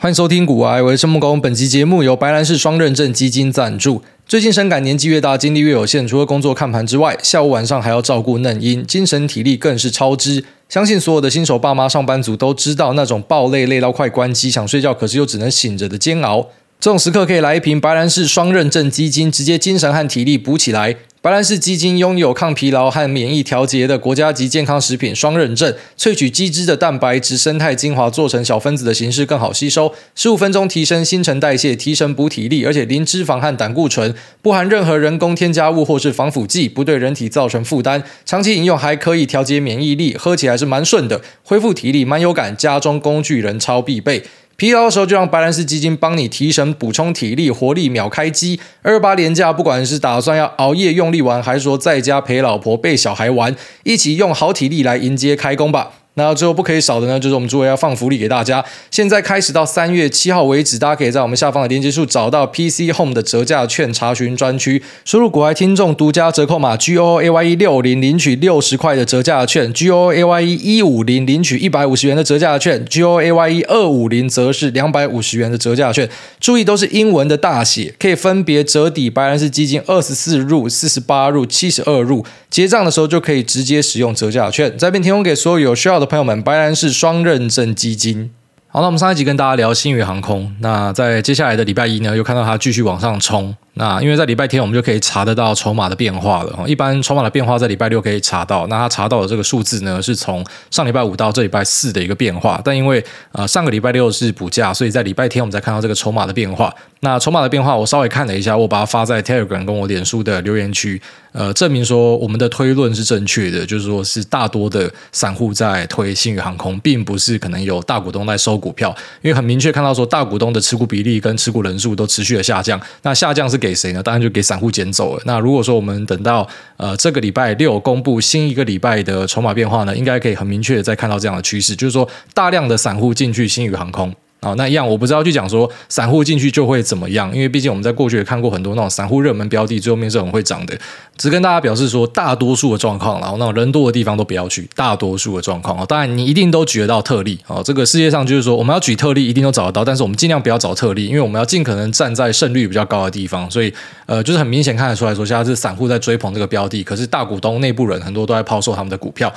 欢迎收听股癌，我是木工。本期节目由白兰氏双认证基金赞助。最近深感年纪越大，精力越有限，除了工作看盘之外，下午晚上还要照顾嫩婴，精神体力更是超支。相信所有的新手爸妈、上班族都知道那种爆累、累到快关机、想睡觉可是又只能醒着的煎熬。这种时刻可以来一瓶白兰氏双认证基金，直接精神和体力补起来。白兰氏基金拥有抗疲劳和免疫调节的国家级健康食品双认证，萃取鸡汁的蛋白质生态精华做成小分子的形式更好吸收，十五分钟提升新陈代谢，提神补体力，而且零脂肪和胆固醇，不含任何人工添加物或是防腐剂，不对人体造成负担，长期饮用还可以调节免疫力，喝起来是蛮顺的，恢复体力蛮有感，家中工具人超必备。疲劳的时候，就让白兰氏基金帮你提神、补充体力、活力秒开机。二八连假，不管是打算要熬夜用力玩，还是说在家陪老婆、陪小孩玩，一起用好体力来迎接开工吧。那最后不可以少的呢，就是我们诸位要放福利给大家。现在开始到三月七号为止，大家可以在我们下方的链接处找到 PC Home 的折价券查询专区，输入国外听众独家折扣码 G O A Y E 六零，领取六十块的折价券；G O A Y E 一五零，领取一百五十元的折价券；G O A Y E 二五零，则是两百五十元的折价券。注意都是英文的大写，可以分别折抵白兰氏基金二十四入、四十八入、七十二入。结账的时候就可以直接使用折价券，在这边提供给所有有需要的朋友们。白兰氏双认证基金。好，那我们上一集跟大家聊星宇航空，那在接下来的礼拜一呢，又看到它继续往上冲。那因为在礼拜天我们就可以查得到筹码的变化了。一般筹码的变化在礼拜六可以查到。那他查到的这个数字呢，是从上礼拜五到这礼拜四的一个变化。但因为呃上个礼拜六是补假，所以在礼拜天我们才看到这个筹码的变化。那筹码的变化我稍微看了一下，我把它发在 Telegram 跟我脸书的留言区，呃，证明说我们的推论是正确的，就是说是大多的散户在推新宇航空，并不是可能有大股东在收股票。因为很明确看到说大股东的持股比例跟持股人数都持续的下降。那下降是给给谁呢？当然就给散户捡走了。那如果说我们等到呃这个礼拜六公布新一个礼拜的筹码变化呢，应该可以很明确的再看到这样的趋势，就是说大量的散户进去新宇航空。啊，那一样我不知道去讲说散户进去就会怎么样，因为毕竟我们在过去也看过很多那种散户热门标的，最后面是很会涨的。只跟大家表示说，大多数的状况，然后那种人多的地方都不要去。大多数的状况，当然你一定都举得到特例啊。这个世界上就是说，我们要举特例，一定都找得到，但是我们尽量不要找特例，因为我们要尽可能站在胜率比较高的地方。所以，呃，就是很明显看得出来说，现在是散户在追捧这个标的，可是大股东内部人很多都在抛售他们的股票。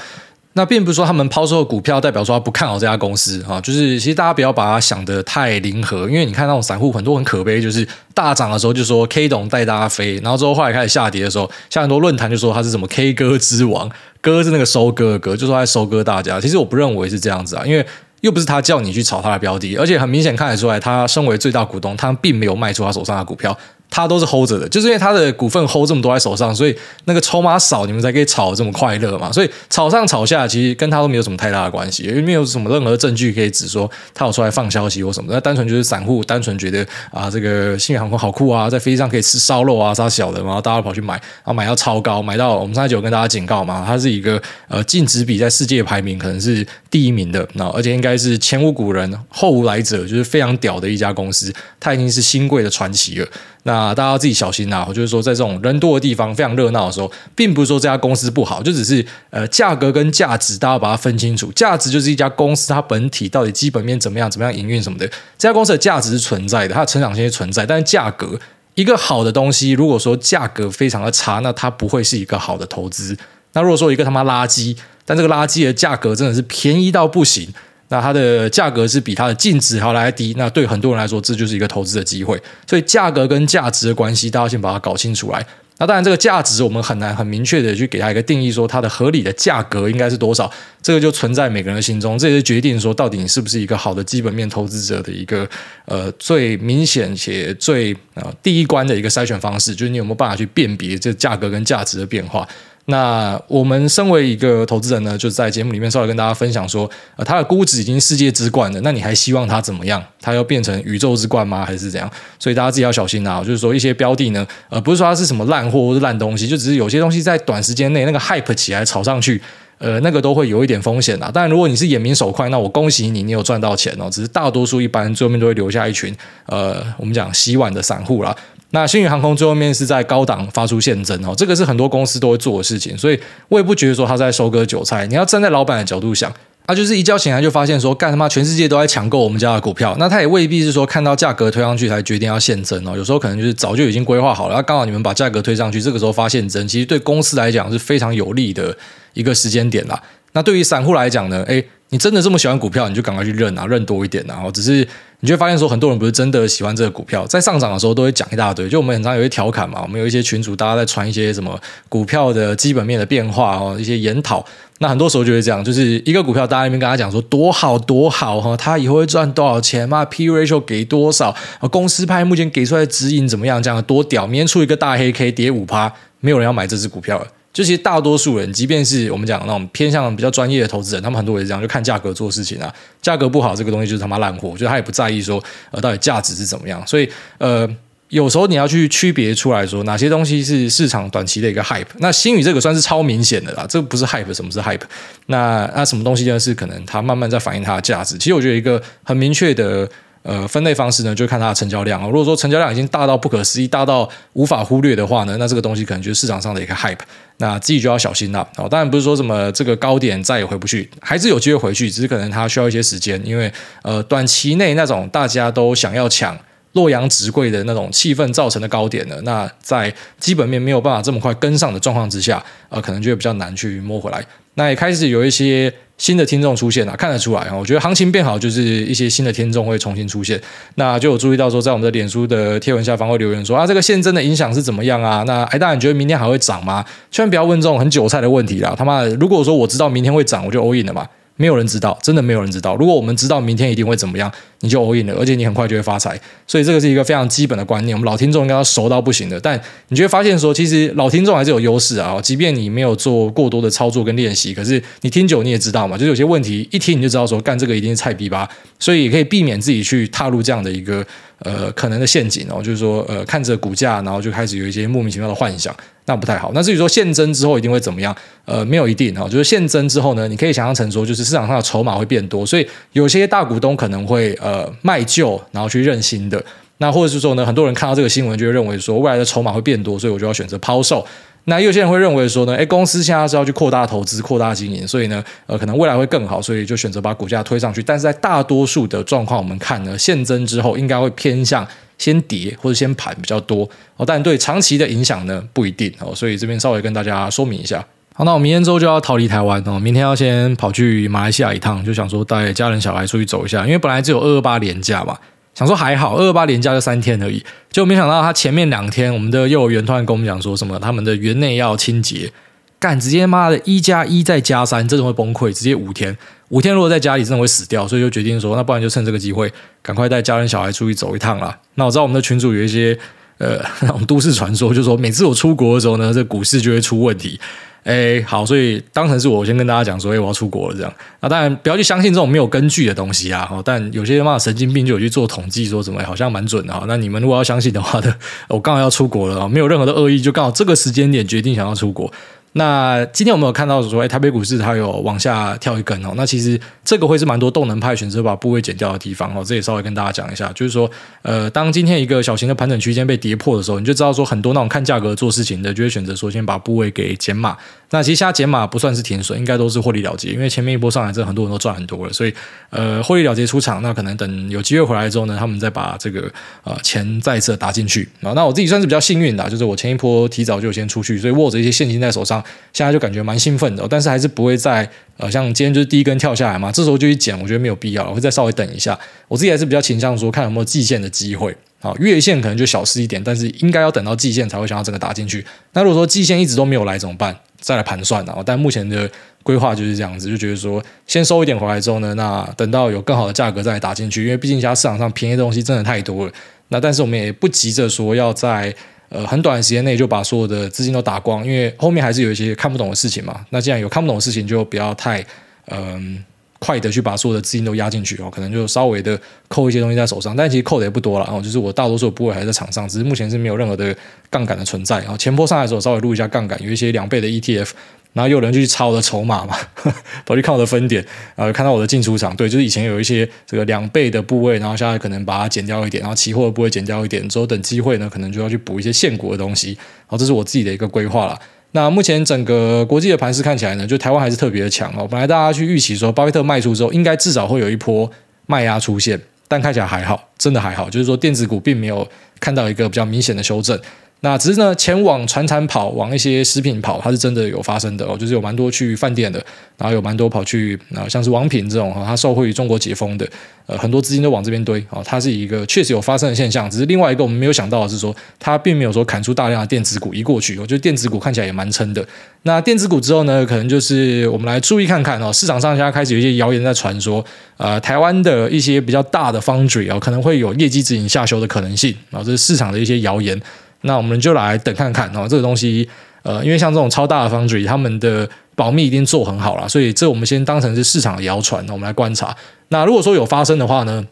那并不是说他们抛售股票代表说他不看好这家公司啊，就是其实大家不要把它想得太零和，因为你看那种散户很多很可悲，就是大涨的时候就说 K 董带大家飞，然后之后后来开始下跌的时候，像很多论坛就说他是什么 K 歌之王，歌是那个收割的歌，就说在收割大家。其实我不认为是这样子啊，因为又不是他叫你去炒他的标的，而且很明显看得出来，他身为最大股东，他并没有卖出他手上的股票。他都是 hold 着的，就是因为他的股份 hold 这么多在手上，所以那个筹码少，你们才可以炒这么快乐嘛。所以炒上炒下，其实跟他都没有什么太大的关系，因为没有什么任何证据可以指说他有出来放消息或什么。那单纯就是散户单纯觉得啊，这个新航空好酷啊，在飞机上可以吃烧肉啊，杀小的，然后大家跑去买，然后买到超高，买到我们上次有跟大家警告嘛，它是一个呃净值比在世界排名可能是第一名的，那而且应该是前无古人后无来者，就是非常屌的一家公司，它已经是新贵的传奇了。那大家自己小心呐！我就是说，在这种人多的地方，非常热闹的时候，并不是说这家公司不好，就只是呃价格跟价值，大家把它分清楚。价值就是一家公司它本体到底基本面怎么样，怎么样营运什么的。这家公司的价值是存在的，它的成长性是存在，但是价格，一个好的东西，如果说价格非常的差，那它不会是一个好的投资。那如果说一个他妈垃圾，但这个垃圾的价格真的是便宜到不行。那它的价格是比它的净值还要来低，那对很多人来说，这就是一个投资的机会。所以价格跟价值的关系，大家先把它搞清楚来。那当然，这个价值我们很难很明确的去给它一个定义，说它的合理的价格应该是多少，这个就存在每个人的心中，这也是决定说到底你是不是一个好的基本面投资者的一个呃最明显且最呃第一关的一个筛选方式，就是你有没有办法去辨别这价格跟价值的变化。那我们身为一个投资人呢，就在节目里面稍微跟大家分享说，呃，它的估值已经世界之冠了，那你还希望它怎么样？它要变成宇宙之冠吗？还是怎样？所以大家自己要小心啊！就是说一些标的呢，呃，不是说它是什么烂货或是烂东西，就只是有些东西在短时间内那个 hype 起来炒上去，呃，那个都会有一点风险啊。但，如果你是眼明手快，那我恭喜你，你有赚到钱哦。只是大多数一般最后面都会留下一群，呃，我们讲洗碗的散户啦。那星宇航空最后面是在高档发出现增哦，这个是很多公司都会做的事情，所以我也不觉得说他在收割韭菜。你要站在老板的角度想，他就是一觉醒来就发现说，干他妈全世界都在抢购我们家的股票，那他也未必是说看到价格推上去才决定要现增哦，有时候可能就是早就已经规划好了，那刚好你们把价格推上去，这个时候发现增，其实对公司来讲是非常有利的一个时间点啦。那对于散户来讲呢，诶，你真的这么喜欢股票，你就赶快去认啊，认多一点啊，然后只是。你就会发现说，很多人不是真的喜欢这个股票，在上涨的时候都会讲一大堆。就我们很常有一些调侃嘛，我们有一些群主，大家在传一些什么股票的基本面的变化哦，一些研讨。那很多时候就会这样，就是一个股票，大家那边跟他讲说多好多好哈，他以后会赚多少钱嘛，P ratio 给多少，公司派目前给出来的指引怎么样，这样多屌，明天出一个大黑 K 跌五趴，没有人要买这只股票了。就其实大多数人，即便是我们讲那种偏向比较专业的投资人，他们很多也是这样，就看价格做事情啊。价格不好，这个东西就是他妈烂货，就他也不在意说呃到底价值是怎么样。所以呃有时候你要去区别出来说哪些东西是市场短期的一个 hype。那星宇这个算是超明显的啦，这个不是 hype，什么是 hype？那那什么东西呢？是可能它慢慢在反映它的价值。其实我觉得一个很明确的。呃，分类方式呢，就看它的成交量哦。如果说成交量已经大到不可思议，大到无法忽略的话呢，那这个东西可能就是市场上的一个 hype，那自己就要小心了哦。当然不是说什么这个高点再也回不去，还是有机会回去，只是可能它需要一些时间，因为呃，短期内那种大家都想要抢洛阳纸贵的那种气氛造成的高点呢，那在基本面没有办法这么快跟上的状况之下，呃，可能就会比较难去摸回来。那也开始有一些。新的听众出现了，看得出来啊！我觉得行情变好，就是一些新的听众会重新出现。那就有注意到说，在我们的脸书的贴文下方会留言说啊，这个现真的影响是怎么样啊？那哎，大家你觉得明天还会涨吗？千万不要问这种很韭菜的问题啦！他妈的，如果说我知道明天会涨，我就 all in 了嘛。没有人知道，真的没有人知道。如果我们知道明天一定会怎么样，你就 all in 了，而且你很快就会发财。所以这个是一个非常基本的观念，我们老听众应该熟到不行的。但你就会发现说，其实老听众还是有优势啊。即便你没有做过多的操作跟练习，可是你听久你也知道嘛，就是有些问题一听你就知道说，干这个一定是菜逼吧。所以也可以避免自己去踏入这样的一个呃可能的陷阱哦，就是说呃看着股价，然后就开始有一些莫名其妙的幻想。那不太好。那至于说现增之后一定会怎么样？呃，没有一定哈。就是现增之后呢，你可以想象成说，就是市场上的筹码会变多，所以有些大股东可能会呃呃卖旧，然后去认新的。那或者是说呢，很多人看到这个新闻就会认为说，未来的筹码会变多，所以我就要选择抛售。那有些人会认为说呢，诶，公司现在是要去扩大投资、扩大经营，所以呢，呃，可能未来会更好，所以就选择把股价推上去。但是在大多数的状况，我们看呢，现增之后应该会偏向。先跌或者先盘比较多哦，但对长期的影响呢，不一定哦，所以这边稍微跟大家说明一下。那我明天之后就要逃离台湾哦，明天要先跑去马来西亚一趟，就想说带家人小孩出去走一下，因为本来只有二二八连假嘛，想说还好，二二八连假就三天而已，结果没想到他前面两天，我们的幼儿园突然跟我们讲说什么，他们的园内要清洁。干，直接妈的一加一再加三，真的会崩溃。直接五天，五天如果在家里真的会死掉，所以就决定说，那不然就趁这个机会，赶快带家人小孩出去走一趟啦。那我知道我们的群主有一些呃 都市传说，就是说每次我出国的时候呢，这股市就会出问题。哎，好，所以当成是我先跟大家讲说，哎，我要出国了这样。那当然不要去相信这种没有根据的东西啊。但有些嘛神经病就有去做统计，说什么好像蛮准的。那你们如果要相信的话的，我刚好要出国了，没有任何的恶意，就刚好这个时间点决定想要出国。那今天我们有看到说，哎，台北股市它有往下跳一根哦。那其实这个会是蛮多动能派选择把部位减掉的地方哦。这也稍微跟大家讲一下，就是说，呃，当今天一个小型的盘整区间被跌破的时候，你就知道说，很多那种看价格做事情的，就会选择说先把部位给减码。那其实现在减码不算是停损，应该都是获利了结，因为前面一波上来，这很多人都赚很多了，所以呃，获利了结出场。那可能等有机会回来之后呢，他们再把这个呃钱再次打进去啊。那我自己算是比较幸运的，就是我前一波提早就先出去，所以握着一些现金在手上，现在就感觉蛮兴奋的。但是还是不会在呃像今天就是第一根跳下来嘛，这时候就去减，我觉得没有必要了，我会再稍微等一下。我自己还是比较倾向说，看有没有季线的机会。好，月线可能就小事一点，但是应该要等到季线才会想要整个打进去。那如果说季线一直都没有来怎么办？再来盘算，但目前的规划就是这样子，就觉得说先收一点回来之后呢，那等到有更好的价格再来打进去，因为毕竟现在市场上便宜的东西真的太多了。那但是我们也不急着说要在呃很短的时间内就把所有的资金都打光，因为后面还是有一些看不懂的事情嘛。那既然有看不懂的事情，就不要太嗯。快的去把所有的资金都压进去哦，可能就稍微的扣一些东西在手上，但其实扣的也不多了哦。就是我大多数的部位还在场上，只是目前是没有任何的杠杆的存在。然后前波上来的时候稍微录一下杠杆，有一些两倍的 ETF，然后又有人就去抄我的筹码嘛，跑去看我的分点，然后看到我的进出场，对，就是以前有一些这个两倍的部位，然后现在可能把它减掉一点，然后期货的部位减掉一点，之后等机会呢，可能就要去补一些现股的东西。好，这是我自己的一个规划了。那目前整个国际的盘势看起来呢，就台湾还是特别的强哦。本来大家去预期说，巴菲特卖出之后，应该至少会有一波卖压出现，但看起来还好，真的还好，就是说电子股并没有看到一个比较明显的修正。那只是呢，前往船产跑，往一些食品跑，它是真的有发生的哦，就是有蛮多去饭店的，然后有蛮多跑去啊，像是王品这种哈，它受惠于中国解封的，呃，很多资金都往这边堆啊，它是一个确实有发生的现象。只是另外一个我们没有想到的是说，它并没有说砍出大量的电子股移过去，我觉得电子股看起来也蛮撑的。那电子股之后呢，可能就是我们来注意看看哦，市场上现在开始有一些谣言在传说，呃，台湾的一些比较大的 foundry 啊，可能会有业绩指引下修的可能性啊，这是市场的一些谣言。那我们就来等看看哦，这个东西，呃，因为像这种超大的 foundry，他们的保密一定做很好了，所以这我们先当成是市场的谣传，我们来观察。那如果说有发生的话呢，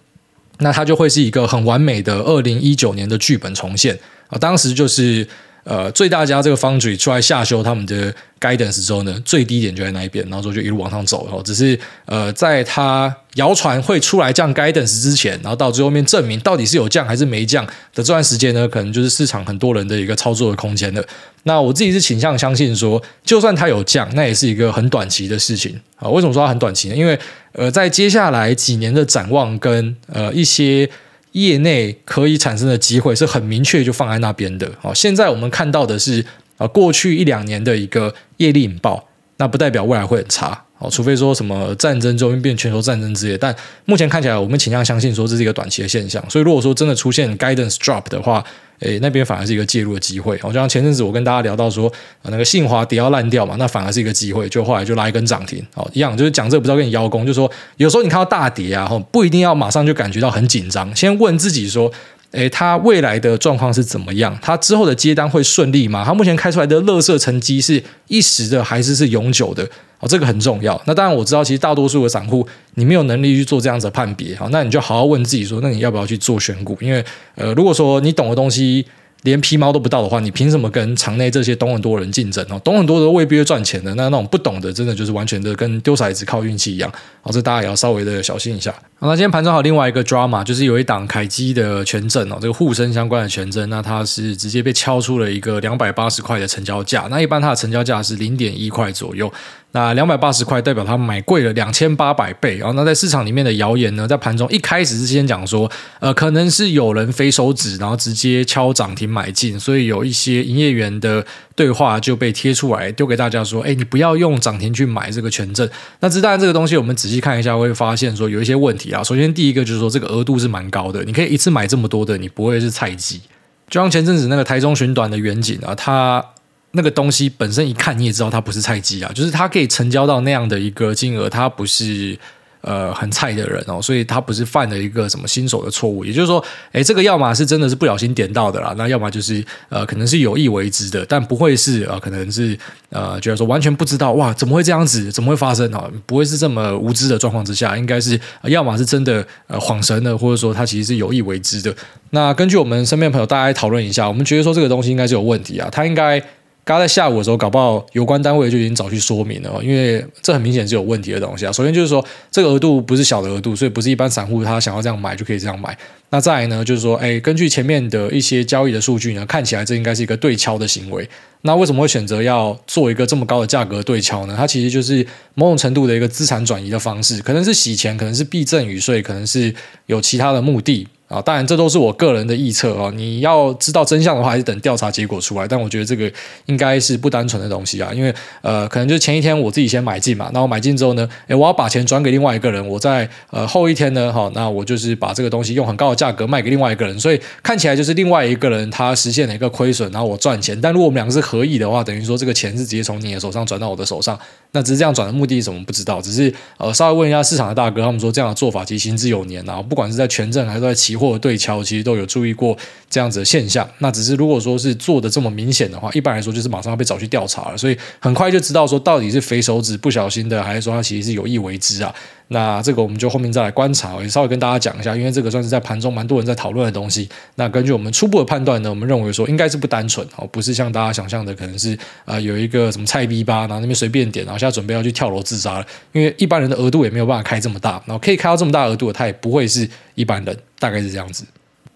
那它就会是一个很完美的二零一九年的剧本重现啊，当时就是。呃，最大家这个 foundry 出来下修他们的 guidance 之后呢，最低点就在那一边，然后说就一路往上走。然后只是呃，在他谣传会出来降 guidance 之前，然后到最后面证明到底是有降还是没降的这段时间呢，可能就是市场很多人的一个操作的空间了。那我自己是倾向相信说，就算它有降，那也是一个很短期的事情啊。为什么说它很短期呢？因为呃，在接下来几年的展望跟呃一些。业内可以产生的机会是很明确，就放在那边的。哦，现在我们看到的是啊，过去一两年的一个业力引爆，那不代表未来会很差。哦，除非说什么战争终于变全球战争之类，但目前看起来，我们倾向相信说这是一个短期的现象。所以，如果说真的出现 guidance drop 的话，诶，那边反而是一个介入的机会。好像前阵子我跟大家聊到说，那个信华跌要烂掉嘛，那反而是一个机会，就后来就拉一根涨停。好，一样就是讲这个不知道跟你邀功，就是说有时候你看到大跌啊，不一定要马上就感觉到很紧张，先问自己说。诶，他未来的状况是怎么样？他之后的接单会顺利吗？他目前开出来的乐色成绩是一时的还是是永久的？哦，这个很重要。那当然我知道，其实大多数的散户你没有能力去做这样子判别。好，那你就好好问自己说，那你要不要去做选股？因为呃，如果说你懂的东西。连皮毛都不到的话，你凭什么跟场内这些懂很多人竞争哦？懂很多的未必会赚钱的，那那种不懂的，真的就是完全的跟丢骰子靠运气一样。好，这大家也要稍微的小心一下。好，那今天盘中好另外一个 drama，就是有一档凯基的权证哦，这个沪深相关的权证，那它是直接被敲出了一个两百八十块的成交价。那一般它的成交价是零点一块左右。那两百八十块代表他买贵了两千八百倍，然后那在市场里面的谣言呢，在盘中一开始是先讲说，呃，可能是有人飞手指，然后直接敲涨停买进，所以有一些营业员的对话就被贴出来丢给大家说，哎，你不要用涨停去买这个权证。那当然这个东西我们仔细看一下会发现说有一些问题啊。首先第一个就是说这个额度是蛮高的，你可以一次买这么多的，你不会是菜鸡。就像前阵子那个台中寻短的远景啊，它。那个东西本身一看你也知道它不是菜鸡啊，就是它可以成交到那样的一个金额，它不是呃很菜的人哦，所以他不是犯了一个什么新手的错误。也就是说，诶，这个要么是真的是不小心点到的啦，那要么就是呃可能是有意为之的，但不会是呃可能是呃觉得说完全不知道哇怎么会这样子，怎么会发生啊？不会是这么无知的状况之下，应该是要么是真的呃恍神的，或者说他其实是有意为之的。那根据我们身边朋友大家讨论一下，我们觉得说这个东西应该是有问题啊，他应该。刚在下午的时候，搞不好有关单位就已经早去说明了，因为这很明显是有问题的东西啊。首先就是说，这个额度不是小的额度，所以不是一般散户他想要这样买就可以这样买。那再来呢，就是说，哎，根据前面的一些交易的数据呢，看起来这应该是一个对敲的行为。那为什么会选择要做一个这么高的价格对敲呢？它其实就是某种程度的一个资产转移的方式，可能是洗钱，可能是避赠与税，可能是有其他的目的。啊，当然这都是我个人的臆测啊。你要知道真相的话，还是等调查结果出来。但我觉得这个应该是不单纯的东西啊，因为呃，可能就前一天我自己先买进嘛，那我买进之后呢，诶，我要把钱转给另外一个人，我在呃后一天呢，哈，那我就是把这个东西用很高的价格卖给另外一个人，所以看起来就是另外一个人他实现了一个亏损，然后我赚钱。但如果我们两个是合意的话，等于说这个钱是直接从你的手上转到我的手上，那只是这样转的目的是什么不知道，只是呃稍微问一下市场的大哥，他们说这样的做法其实行之有年啊，不管是在权证还是在期或者对敲，其实。都有注意过这样子的现象，那只是如果说是做的这么明显的话，一般来说就是马上要被找去调查了，所以很快就知道说到底是肥手指不小心的，还是说他其实是有意为之啊？那这个我们就后面再来观察，也稍微跟大家讲一下，因为这个算是在盘中蛮多人在讨论的东西。那根据我们初步的判断呢，我们认为说应该是不单纯哦，不是像大家想象的可能是、呃、有一个什么菜逼吧，然后那边随便点，然后现在准备要去跳楼自杀了。因为一般人的额度也没有办法开这么大，然后可以开到这么大额度的，他也不会是一般人，大概是这样子。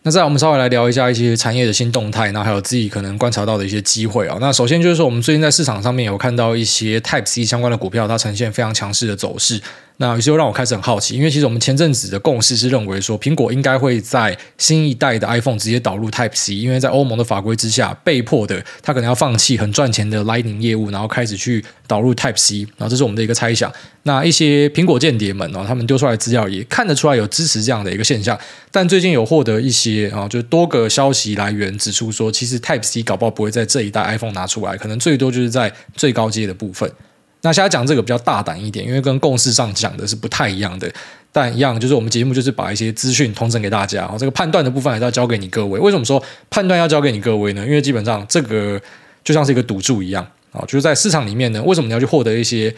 那再来我们稍微来聊一下一些产业的新动态，那还有自己可能观察到的一些机会啊。那首先就是说，我们最近在市场上面有看到一些 Type C 相关的股票，它呈现非常强势的走势。那于是又让我开始很好奇，因为其实我们前阵子的共识是认为说，苹果应该会在新一代的 iPhone 直接导入 Type C，因为在欧盟的法规之下，被迫的它可能要放弃很赚钱的 Lightning 业务，然后开始去导入 Type C。然后这是我们的一个猜想。那一些苹果间谍们哦，他们丢出来的资料也看得出来有支持这样的一个现象。但最近有获得一些啊，就多个消息来源指出说，其实 Type C 搞不好不会在这一代 iPhone 拿出来，可能最多就是在最高阶的部分。那现在讲这个比较大胆一点，因为跟共识上讲的是不太一样的，但一样就是我们节目就是把一些资讯通整给大家，这个判断的部分还是要交给你各位。为什么说判断要交给你各位呢？因为基本上这个就像是一个赌注一样啊，就是在市场里面呢，为什么你要去获得一些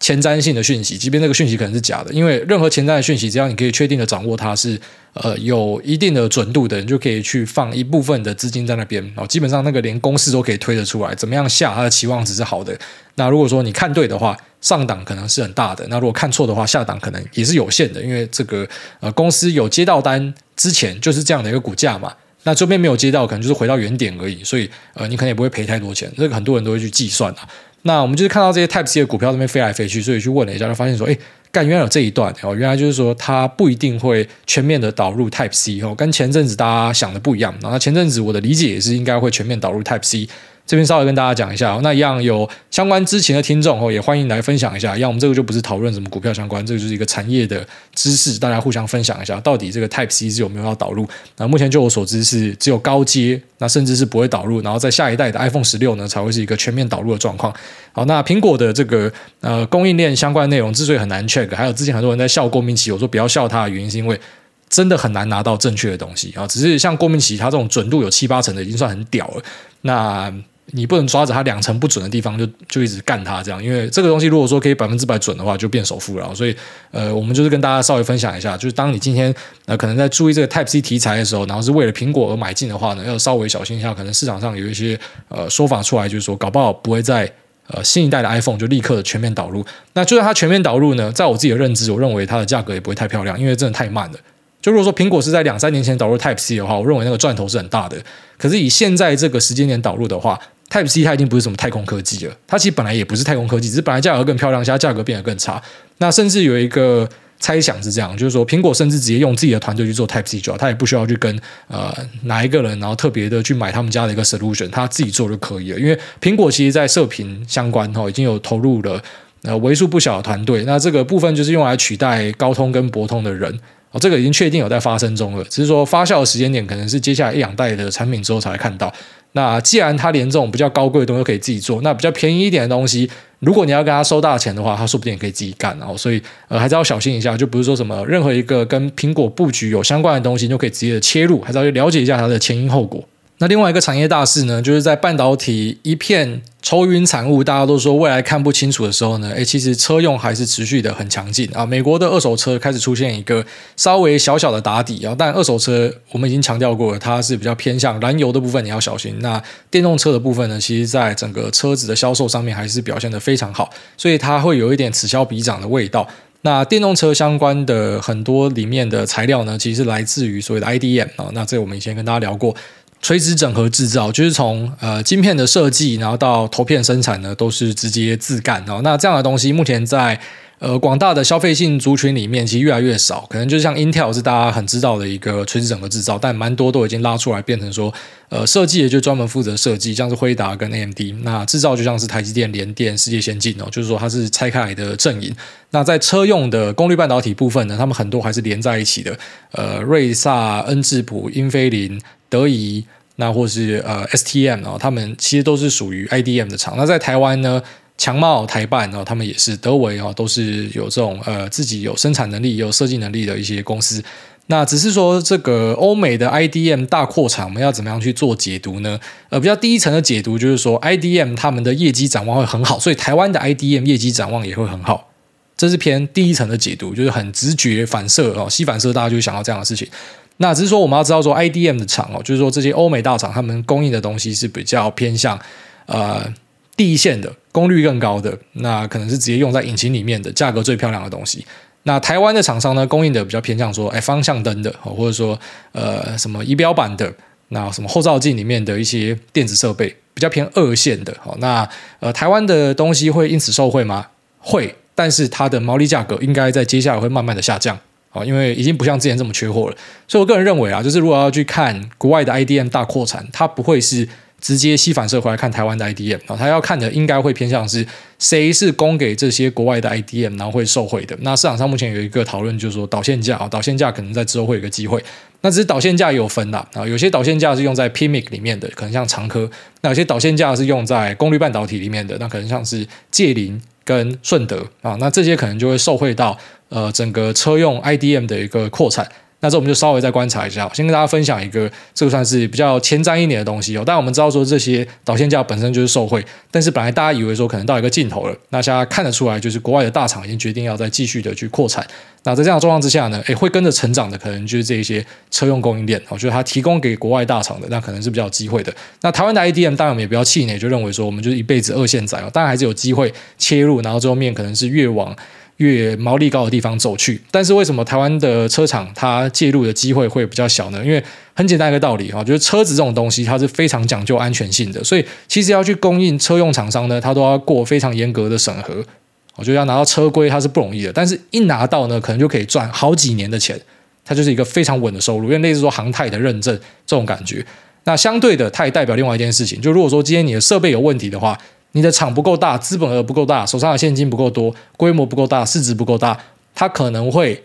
前瞻性的讯息，即便这个讯息可能是假的，因为任何前瞻的讯息，只要你可以确定的掌握它是。呃，有一定的准度的，你就可以去放一部分的资金在那边哦。基本上那个连公式都可以推得出来，怎么样下它的期望值是好的。那如果说你看对的话，上档可能是很大的；那如果看错的话，下档可能也是有限的。因为这个呃，公司有接到单之前就是这样的一个股价嘛。那周边没有接到，可能就是回到原点而已。所以呃，你可能也不会赔太多钱。这个很多人都会去计算啊。那我们就是看到这些 Type C 的股票这边飞来飞去，所以去问了一下，就发现说，哎。干，原来有这一段哦，原来就是说它不一定会全面的导入 Type C 哦，跟前阵子大家想的不一样。然后前阵子我的理解也是应该会全面导入 Type C。这边稍微跟大家讲一下，那一样有相关知情的听众哦，也欢迎来分享一下。一样我们这个就不是讨论什么股票相关，这个就是一个产业的知识，大家互相分享一下，到底这个 Type C 是有没有要导入？那目前就我所知是只有高阶，那甚至是不会导入，然后在下一代的 iPhone 十六呢才会是一个全面导入的状况。好，那苹果的这个呃供应链相关内容之所以很难 check，还有之前很多人在笑郭明奇，我说不要笑他的原因是因为真的很难拿到正确的东西啊，只是像郭明奇他这种准度有七八成的已经算很屌了，那。你不能抓着它两成不准的地方就就一直干它这样，因为这个东西如果说可以百分之百准的话，就变首富了。所以，呃，我们就是跟大家稍微分享一下，就是当你今天呃可能在注意这个 Type C 题材的时候，然后是为了苹果而买进的话呢，要稍微小心一下，可能市场上有一些呃说法出来，就是说搞不好不会在呃新一代的 iPhone 就立刻的全面导入。那就算它全面导入呢，在我自己的认知，我认为它的价格也不会太漂亮，因为真的太慢了。就如果说苹果是在两三年前导入 Type C 的话，我认为那个赚头是很大的。可是以现在这个时间点导入的话，Type C 它已经不是什么太空科技了，它其实本来也不是太空科技，只是本来价格更漂亮，现在价格变得更差。那甚至有一个猜想是这样，就是说苹果甚至直接用自己的团队去做 Type C 就好，它也不需要去跟呃哪一个人，然后特别的去买他们家的一个 solution，它自己做就可以了。因为苹果其实在射频相关哈已经有投入了呃为数不小的团队，那这个部分就是用来取代高通跟博通的人。哦，这个已经确定有在发生中了，只是说发酵的时间点可能是接下来一两代的产品之后才会看到。那既然他连这种比较高贵的东西都可以自己做，那比较便宜一点的东西，如果你要跟他收大钱的话，他说不定也可以自己干。然后，所以呃，还是要小心一下，就不是说什么任何一个跟苹果布局有相关的东西就可以直接的切入，还是要去了解一下它的前因后果。那另外一个产业大势呢，就是在半导体一片愁云惨雾，大家都说未来看不清楚的时候呢，诶，其实车用还是持续的很强劲啊。美国的二手车开始出现一个稍微小小的打底啊，但二手车我们已经强调过了，它是比较偏向燃油的部分，你要小心。那电动车的部分呢，其实在整个车子的销售上面还是表现得非常好，所以它会有一点此消彼长的味道。那电动车相关的很多里面的材料呢，其实是来自于所谓的 IDM 啊，那这我们以前跟大家聊过。垂直整合制造就是从呃晶片的设计，然后到投片生产呢，都是直接自干哦。那这样的东西目前在呃广大的消费性族群里面，其实越来越少。可能就像 Intel 是大家很知道的一个垂直整合制造，但蛮多都已经拉出来变成说，呃设计也就专门负责设计，像是辉达跟 AMD。那制造就像是台积电、联电、世界先进哦，就是说它是拆开来的阵营。那在车用的功率半导体部分呢，他们很多还是连在一起的。呃，瑞萨、恩智浦、英飞凌。德仪，那或是呃 STM 哦，他们其实都是属于 IDM 的厂。那在台湾呢，强茂、台办哦，他们也是德微哦，都是有这种呃自己有生产能力、有设计能力的一些公司。那只是说这个欧美的 IDM 大扩厂，我们要怎么样去做解读呢？呃，比较第一层的解读就是说，IDM 他们的业绩展望会很好，所以台湾的 IDM 业绩展望也会很好。这是偏第一层的解读，就是很直觉反射哦，吸反射，大家就想到这样的事情。那只是说，我们要知道说，IDM 的厂哦，就是说这些欧美大厂，他们供应的东西是比较偏向呃第一线的，功率更高的，那可能是直接用在引擎里面的，价格最漂亮的东西。那台湾的厂商呢，供应的比较偏向说，哎，方向灯的，或者说呃什么仪表板的，那什么后照镜里面的一些电子设备，比较偏二线的。好，那呃台湾的东西会因此受惠吗？会，但是它的毛利价格应该在接下来会慢慢的下降。好，因为已经不像之前这么缺货了。所以我个人认为啊，就是如果要去看国外的 IDM 大扩产，它不会是。直接吸反射回来看台湾的 IDM 啊，它要看的应该会偏向是谁是供给这些国外的 IDM，然后会受惠的。那市场上目前有一个讨论，就是说导线架啊，导线架可能在之后会有一个机会。那只是导线架有分啦啊，有些导线架是用在 PMIC 里面的，可能像长科；那有些导线架是用在功率半导体里面的，那可能像是界霖跟顺德啊。那这些可能就会受惠到呃整个车用 IDM 的一个扩产。那这我们就稍微再观察一下，先跟大家分享一个，这个算是比较前瞻一点的东西哦。但我们知道说这些导线架本身就是受惠，但是本来大家以为说可能到一个尽头了，那现在看得出来，就是国外的大厂已经决定要再继续的去扩产。那在这样的状况之下呢，诶，会跟着成长的可能就是这一些车用供应链，我觉得它提供给国外大厂的，那可能是比较有机会的。那台湾的 IDM 当然我们也不要气馁，就认为说我们就是一辈子二线仔哦，当然还是有机会切入，然后最后面可能是越往。越毛利高的地方走去，但是为什么台湾的车厂它介入的机会会比较小呢？因为很简单一个道理啊，就是车子这种东西它是非常讲究安全性的，所以其实要去供应车用厂商呢，它都要过非常严格的审核。我觉得要拿到车规它是不容易的，但是一拿到呢，可能就可以赚好几年的钱，它就是一个非常稳的收入，因为类似说航太的认证这种感觉。那相对的，它也代表另外一件事情，就如果说今天你的设备有问题的话。你的厂不够大，资本额不够大，手上的现金不够多，规模不够大，市值不够大，他可能会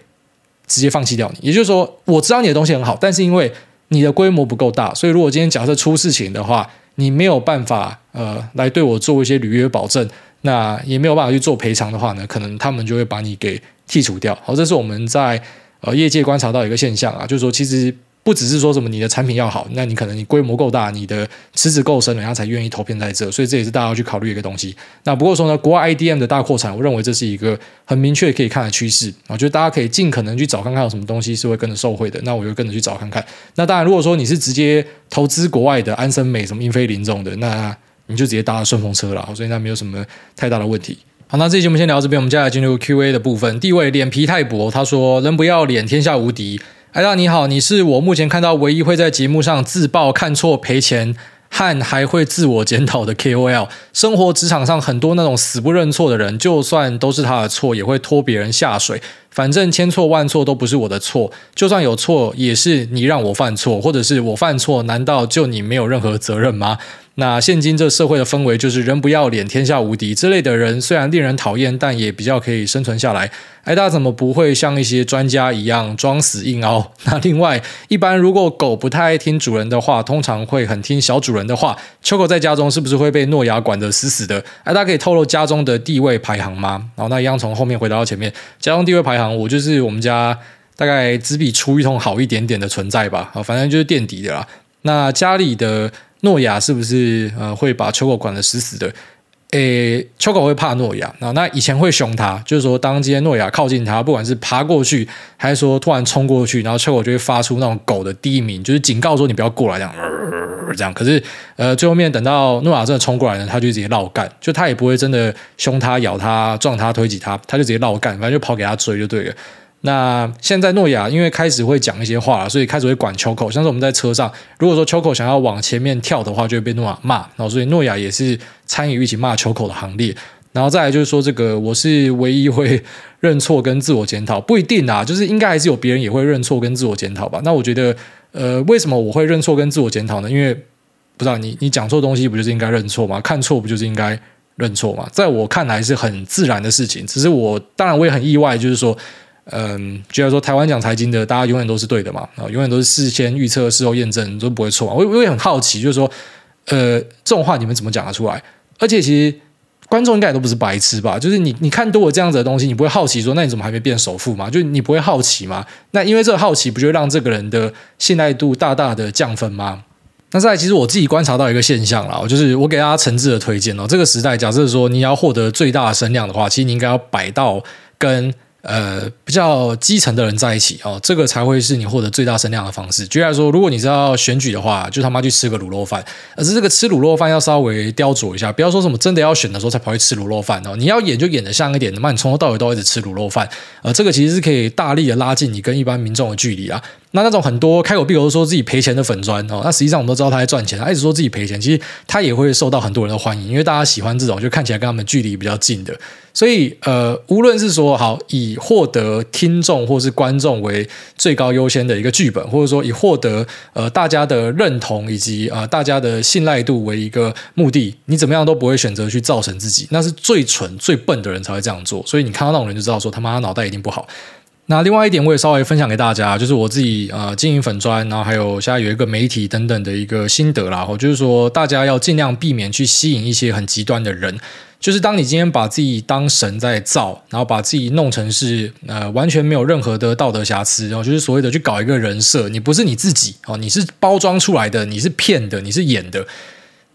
直接放弃掉你。也就是说，我知道你的东西很好，但是因为你的规模不够大，所以如果今天假设出事情的话，你没有办法呃来对我做一些履约保证，那也没有办法去做赔偿的话呢，可能他们就会把你给剔除掉。好，这是我们在呃业界观察到一个现象啊，就是说其实。不只是说什么你的产品要好，那你可能你规模够大，你的池子够深，人家才愿意投片在这，所以这也是大家要去考虑一个东西。那不过说呢，国外 IDM 的大扩产，我认为这是一个很明确可以看的趋势。我觉得大家可以尽可能去找看看有什么东西是会跟着受惠的，那我就跟着去找看看。那当然，如果说你是直接投资国外的安森美、什么英飞凌这种的，那你就直接搭了顺风车了，所以那没有什么太大的问题。好，那这期节目先聊到这边，我们接下来进入 Q&A 的部分。第一位脸皮太薄，他说：“人不要脸，天下无敌。”艾大你好，你是我目前看到唯一会在节目上自曝看错赔钱和还会自我检讨的 KOL。生活职场上很多那种死不认错的人，就算都是他的错，也会拖别人下水。反正千错万错都不是我的错，就算有错，也是你让我犯错，或者是我犯错，难道就你没有任何责任吗？那现今这社会的氛围就是人不要脸，天下无敌。之类的人虽然令人讨厌，但也比较可以生存下来。哎，大家怎么不会像一些专家一样装死硬凹？那另外，一般如果狗不太爱听主人的话，通常会很听小主人的话。秋狗在家中是不是会被诺亚管得死死的？哎，大家可以透露家中的地位排行吗？然后那一样从后面回答到前面，家中地位排行，我就是我们家大概只比厨余桶好一点点的存在吧。啊，反正就是垫底的啦。那家里的。诺亚是不是呃会把秋狗管得死死的？诶，秋狗会怕诺亚，那那以前会凶它，就是说当今天诺亚靠近它，不管是爬过去，还是说突然冲过去，然后秋狗就会发出那种狗的低鸣，就是警告说你不要过来这样，这样。可是呃最后面等到诺亚真的冲过来呢，他就直接绕干，就他也不会真的凶他、咬他、撞他、推挤他，他就直接绕干，反正就跑给他追就对了。那现在诺亚因为开始会讲一些话了，所以开始会管秋口。像是我们在车上，如果说秋口想要往前面跳的话，就会被诺亚骂。然后所以诺亚也是参与一起骂秋口的行列。然后再来就是说，这个我是唯一会认错跟自我检讨，不一定啊，就是应该还是有别人也会认错跟自我检讨吧。那我觉得，呃，为什么我会认错跟自我检讨呢？因为不知道你你讲错东西不就是应该认错吗？看错不就是应该认错吗？在我看来是很自然的事情。只是我当然我也很意外，就是说。嗯，觉得说台湾讲财经的，大家永远都是对的嘛，啊，永远都是事先预测、事后验证都不会错。我我也很好奇，就是说，呃，这种话你们怎么讲得出来？而且其实观众应该也都不是白痴吧？就是你你看多我这样子的东西，你不会好奇说，那你怎么还没变首富嘛？就你不会好奇吗？那因为这个好奇，不就会让这个人的信赖度大大的降分吗？那再，其实我自己观察到一个现象啦，就是我给大家诚挚的推荐哦，这个时代，假设说你要获得最大的声量的话，其实你应该要摆到跟。呃，比较基层的人在一起哦，这个才会是你获得最大声量的方式。举例来说，如果你是要选举的话，就他妈去吃个卤肉饭。而是这个吃卤肉饭要稍微雕琢一下，不要说什么真的要选的时候才跑去吃卤肉饭哦。你要演就演的像一点的嘛，你从头到尾都一直吃卤肉饭。呃，这个其实是可以大力的拉近你跟一般民众的距离啊。那那种很多开口闭口都说自己赔钱的粉砖哦，那实际上我们都知道他在赚钱，他一直说自己赔钱，其实他也会受到很多人的欢迎，因为大家喜欢这种就看起来跟他们距离比较近的。所以，呃，无论是说好以获得听众或是观众为最高优先的一个剧本，或者说以获得呃大家的认同以及呃大家的信赖度为一个目的，你怎么样都不会选择去造成自己，那是最蠢最笨的人才会这样做。所以你看到那种人就知道说他妈脑袋一定不好。那另外一点，我也稍微分享给大家，就是我自己呃经营粉砖，然后还有现在有一个媒体等等的一个心得啦。我就是说，大家要尽量避免去吸引一些很极端的人。就是当你今天把自己当神在造，然后把自己弄成是呃完全没有任何的道德瑕疵，然后就是所谓的去搞一个人设，你不是你自己哦，你是包装出来的，你是骗的，你是演的，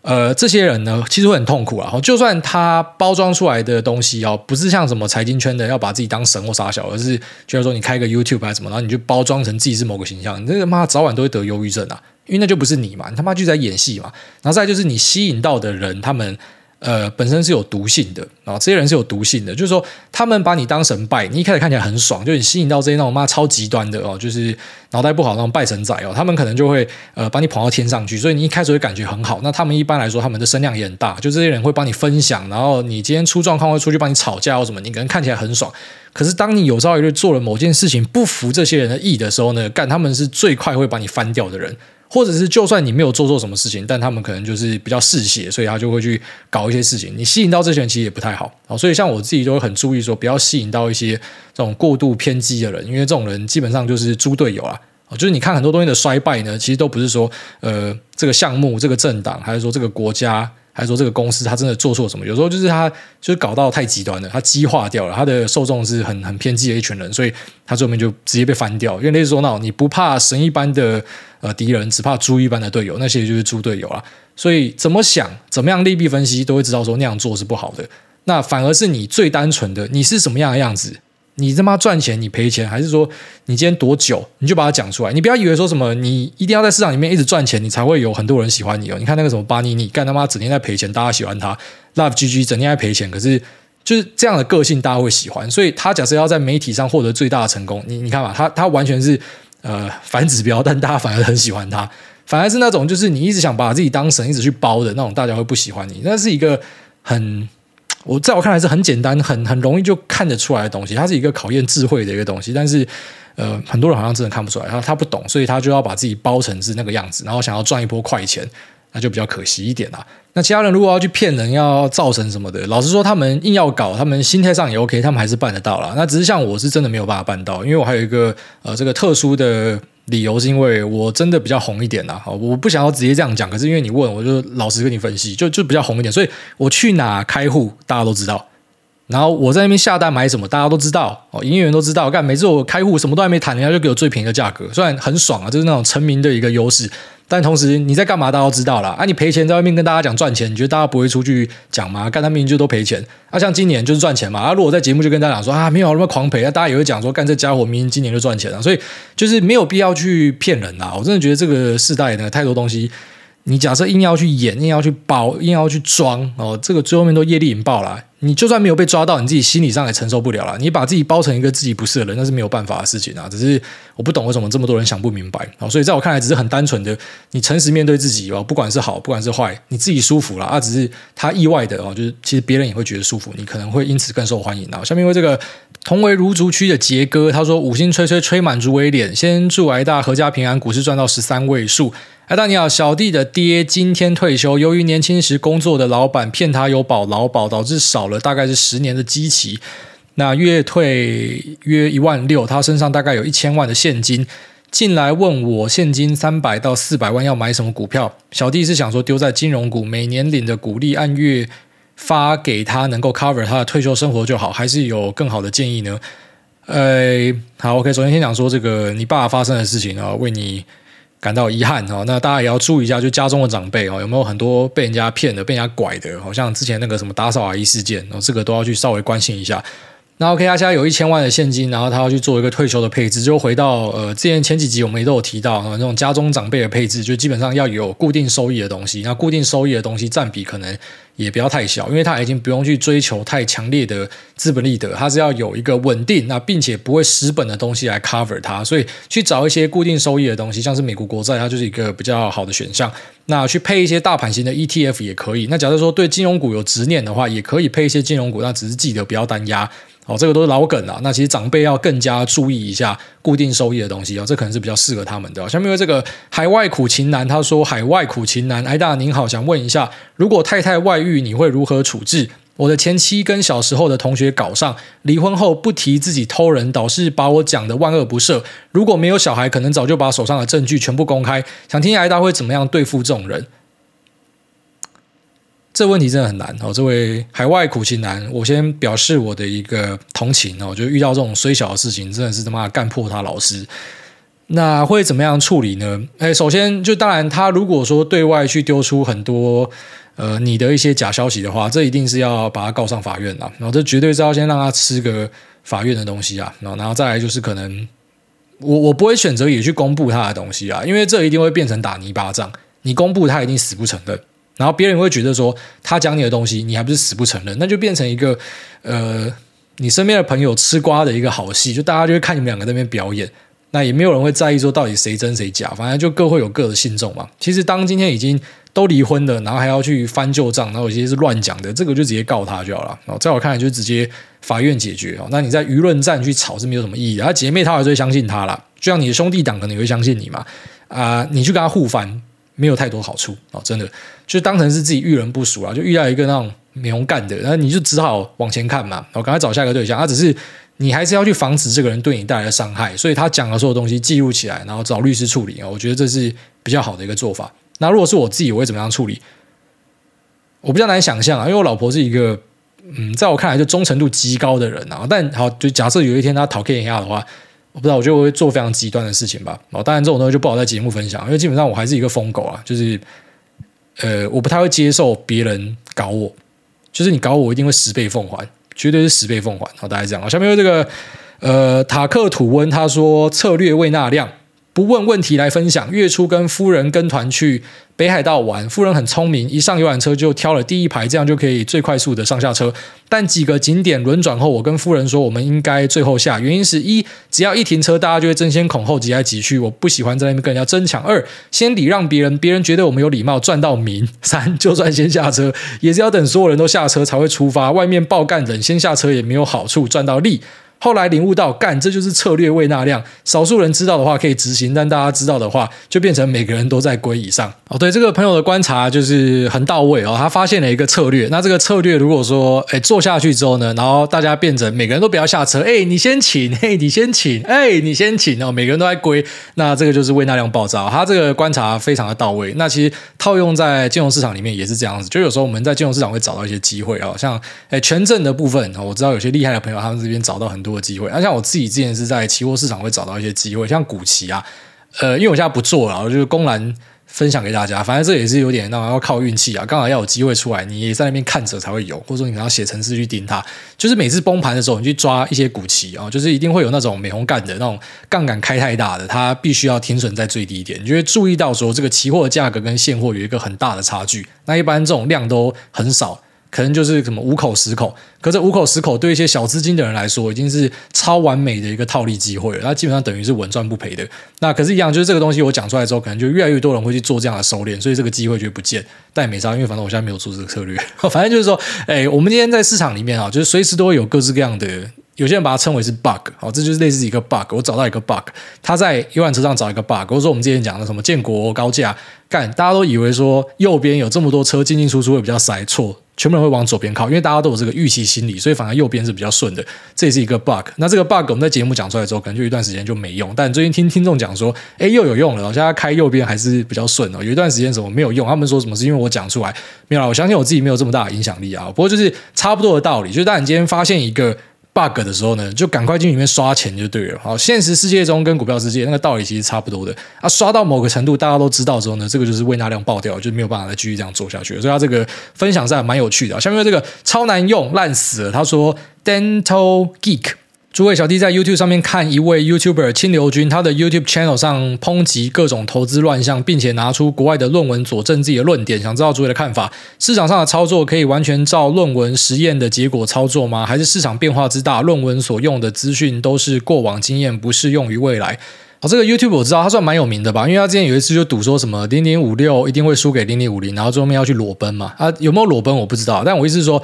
呃，这些人呢其实会很痛苦啊。就算他包装出来的东西哦，不是像什么财经圈的要把自己当神或傻小，而是就是说你开个 YouTube 还是什么，然后你就包装成自己是某个形象，你这个妈早晚都会得忧郁症啊，因为那就不是你嘛，你他妈就在演戏嘛。然后再就是你吸引到的人，他们。呃，本身是有毒性的啊，这些人是有毒性的，就是说他们把你当神拜，你一开始看起来很爽，就你吸引到这些那种妈超极端的哦，就是脑袋不好那种拜神仔哦，他们可能就会呃把你捧到天上去，所以你一开始会感觉很好。那他们一般来说他们的声量也很大，就这些人会帮你分享，然后你今天出状况会出去帮你吵架或什么，你可能看起来很爽。可是当你有朝一日做了某件事情不服这些人的意的时候呢，干他们是最快会把你翻掉的人。或者是就算你没有做错什么事情，但他们可能就是比较嗜血，所以他就会去搞一些事情。你吸引到这些人其实也不太好。所以像我自己就会很注意说，不要吸引到一些这种过度偏激的人，因为这种人基本上就是猪队友啦。就是你看很多东西的衰败呢，其实都不是说呃这个项目、这个政党，还是说这个国家。还说这个公司他真的做错什么？有时候就是他就是搞到太极端了，他激化掉了，他的受众是很很偏激的一群人，所以他最后面就直接被翻掉。因为类似说那你不怕神一般的呃敌人，只怕猪一般的队友，那些就是猪队友啊。所以怎么想，怎么样利弊分析，都会知道说那样做是不好的。那反而是你最单纯的，你是什么样的样子？你他妈赚钱，你赔钱，还是说你今天多久，你就把它讲出来？你不要以为说什么，你一定要在市场里面一直赚钱，你才会有很多人喜欢你哦。你看那个什么巴尼尼，干他妈整天在赔钱，大家喜欢他；Love GG 整天在赔钱，可是就是这样的个性，大家会喜欢。所以他假设要在媒体上获得最大的成功，你你看嘛，他他完全是呃反指标，但大家反而很喜欢他。反而是那种就是你一直想把自己当神，一直去包的那种，大家会不喜欢你。那是一个很。我在我看来是很简单、很很容易就看得出来的东西，它是一个考验智慧的一个东西。但是，呃，很多人好像真的看不出来，他他不懂，所以他就要把自己包成是那个样子，然后想要赚一波快钱，那就比较可惜一点啦。那其他人如果要去骗人、要造神什么的，老实说，他们硬要搞，他们心态上也 OK，他们还是办得到啦。那只是像我是真的没有办法办到，因为我还有一个呃这个特殊的。理由是因为我真的比较红一点呐，我不想要直接这样讲，可是因为你问，我就老实跟你分析，就就比较红一点，所以我去哪开户，大家都知道。然后我在那边下单买什么，大家都知道哦，营业员都知道。干，每次我开户什么都还没谈，人家就给我最便宜的价格，虽然很爽啊，就是那种成名的一个优势。但同时你在干嘛，大家都知道了啊！你赔钱在外面跟大家讲赚钱，你觉得大家不会出去讲吗？干他明明就都赔钱啊！像今年就是赚钱嘛啊！如果在节目就跟大家讲说啊，没有那么狂赔啊，大家也会讲说干这家伙明明今年就赚钱了，所以就是没有必要去骗人呐！我真的觉得这个世代呢，太多东西。你假设硬要去演，硬要去包，硬要去装哦，这个最后面都业力引爆了。你就算没有被抓到，你自己心理上也承受不了了。你把自己包成一个自己不是的人，那是没有办法的事情啊。只是我不懂为什么这么多人想不明白啊。所以在我看来，只是很单纯的，你诚实面对自己哦，不管是好，不管是坏，你自己舒服了啊。只是他意外的哦，就是其实别人也会觉得舒服，你可能会因此更受欢迎啊。下面为这个同为如竹区的杰哥，他说五星吹吹吹满竹尾脸，先祝挨大阖家平安，股市赚到十三位数。哎，大你好，小弟的爹今天退休，由于年轻时工作的老板骗他有保劳保，导致少了大概是十年的基期，那月退约一万六，他身上大概有一千万的现金，进来问我现金三百到四百万要买什么股票，小弟是想说丢在金融股，每年领的股利按月发给他，能够 cover 他的退休生活就好，还是有更好的建议呢？呃，好，OK，首先先讲说这个你爸发生的事情啊，为你。感到遗憾哦，那大家也要注意一下，就家中的长辈哦，有没有很多被人家骗的、被人家拐的？好像之前那个什么打扫阿姨事件，哦，这个都要去稍微关心一下。那 OK，他现在有一千万的现金，然后他要去做一个退休的配置，就回到呃，之前前几集我们也都有提到，那种家中长辈的配置，就基本上要有固定收益的东西。那固定收益的东西占比可能也不要太小，因为他已经不用去追求太强烈的资本利得，他是要有一个稳定，那并且不会蚀本的东西来 cover 它。所以去找一些固定收益的东西，像是美国国债，它就是一个比较好的选项。那去配一些大盘型的 ETF 也可以。那假设说对金融股有执念的话，也可以配一些金融股，那只是记得不要单押。哦，这个都是老梗了。那其实长辈要更加注意一下固定收益的东西哦，这可能是比较适合他们的。下面有这个海外苦情男，他说：“海外苦情男，艾大您好，想问一下，如果太太外遇，你会如何处置？我的前妻跟小时候的同学搞上，离婚后不提自己偷人，导致把我讲的万恶不赦。如果没有小孩，可能早就把手上的证据全部公开。想听艾大会怎么样对付这种人？”这问题真的很难哦，这位海外苦情男，我先表示我的一个同情哦，就遇到这种衰小的事情，真的是他妈干破他老师。那会怎么样处理呢？哎，首先就当然，他如果说对外去丢出很多呃你的一些假消息的话，这一定是要把他告上法院的，然后这绝对是要先让他吃个法院的东西啊，然后然后再来就是可能我我不会选择也去公布他的东西啊，因为这一定会变成打泥巴仗，你公布他一定死不承认。然后别人会觉得说他讲你的东西，你还不是死不承认，那就变成一个呃，你身边的朋友吃瓜的一个好戏，就大家就会看你们两个在那边表演，那也没有人会在意说到底谁真谁假，反正就各会有各的信众嘛。其实当今天已经都离婚了，然后还要去翻旧账，然后有些是乱讲的，这个就直接告他就好了。然后在我看来，就直接法院解决哦。那你在舆论战去吵是没有什么意义的，他姐妹她还是会相信他啦，就像你的兄弟党可能也会相信你嘛啊、你去跟他互翻。没有太多好处哦，真的就当成是自己遇人不淑啊，就遇到一个那种没用干的，然后你就只好往前看嘛，然后赶快找下一个对象。他只是你还是要去防止这个人对你带来的伤害，所以他讲的所有东西记录起来，然后找律师处理啊。我觉得这是比较好的一个做法。那如果是我自己，我会怎么样处理？我比较难想象啊，因为我老婆是一个嗯，在我看来就忠诚度极高的人啊。但好，就假设有一天他讨厌一下的话。我不知道，我觉得我会做非常极端的事情吧。哦，当然这种东西就不好在节目分享，因为基本上我还是一个疯狗啊，就是呃，我不太会接受别人搞我，就是你搞我，一定会十倍奉还，绝对是十倍奉还。好，大家这样。下面有这个呃塔克土温，他说策略未纳量。不问问题来分享。月初跟夫人跟团去北海道玩，夫人很聪明，一上游览车就挑了第一排，这样就可以最快速的上下车。但几个景点轮转后，我跟夫人说，我们应该最后下。原因是一，只要一停车，大家就会争先恐后挤来挤去，我不喜欢在那边跟人家争抢。二，先礼让别人，别人觉得我们有礼貌，赚到名。三，就算先下车，也是要等所有人都下车才会出发。外面爆干冷，先下车也没有好处，赚到利。后来领悟到，干，这就是策略未纳量。少数人知道的话可以执行，但大家知道的话，就变成每个人都在归以上。哦，对，这个朋友的观察就是很到位哦。他发现了一个策略，那这个策略如果说，哎，做下去之后呢，然后大家变成每个人都不要下车，哎，你先请，哎，你先请，哎，你先请哦，每个人都在归，那这个就是未纳量爆炸。他这个观察非常的到位。那其实套用在金融市场里面也是这样子，就有时候我们在金融市场会找到一些机会啊，像哎权证的部分，我知道有些厉害的朋友他们这边找到很多。多机会，那像我自己之前是在期货市场会找到一些机会，像股期啊，呃，因为我现在不做了，我就公然分享给大家。反正这也是有点那要靠运气啊，刚好要有机会出来，你也在那边看着才会有，或者说你可能要写程式去盯它。就是每次崩盘的时候，你去抓一些股期啊，就是一定会有那种美红干的那种杠杆开太大的，它必须要停损在最低点，你就会注意到说这个期货的价格跟现货有一个很大的差距。那一般这种量都很少。可能就是什么五口十口，可这五口十口对一些小资金的人来说，已经是超完美的一个套利机会了。那基本上等于是稳赚不赔的。那可是，一样就是这个东西我讲出来之后，可能就越来越多人会去做这样的收敛，所以这个机会就不见。但也没差，因为反正我现在没有做这个策略。反正就是说，哎，我们今天在市场里面啊，就是随时都会有各式各样的。有些人把它称为是 bug，好，这就是类似一个 bug。我找到一个 bug，他在一万车上找一个 bug。或者说我们之前讲的什么建国高架，干，大家都以为说右边有这么多车进进出出会比较塞，错。全部人会往左边靠，因为大家都有这个预期心理，所以反而右边是比较顺的。这也是一个 bug。那这个 bug 我们在节目讲出来之后，可能就一段时间就没用。但最近听听众讲说，哎，又有用了。现在开右边还是比较顺哦。有一段时间什么没有用，他们说什么是因为我讲出来没有啦。我相信我自己没有这么大的影响力啊。不过就是差不多的道理，就是当你今天发现一个 bug 的时候呢，就赶快进里面刷钱就对了。好，现实世界中跟股票世界那个道理其实差不多的啊。刷到某个程度，大家都知道之后呢，这个就是胃纳量爆掉，就没有办法再继续这样做下去。所以他这个分享是还蛮有趣的。下面这个超难用烂死了，他说 Dental Geek。诸位小弟在 YouTube 上面看一位 YouTuber 清流君，他的 YouTube channel 上抨击各种投资乱象，并且拿出国外的论文佐证自己的论点。想知道诸位的看法？市场上的操作可以完全照论文实验的结果操作吗？还是市场变化之大，论文所用的资讯都是过往经验，不适用于未来？好，这个 YouTube 我知道他算蛮有名的吧，因为他之前有一次就赌说什么零零五六一定会输给零零五零，然后最后面要去裸奔嘛。啊，有没有裸奔我不知道，但我意思是说。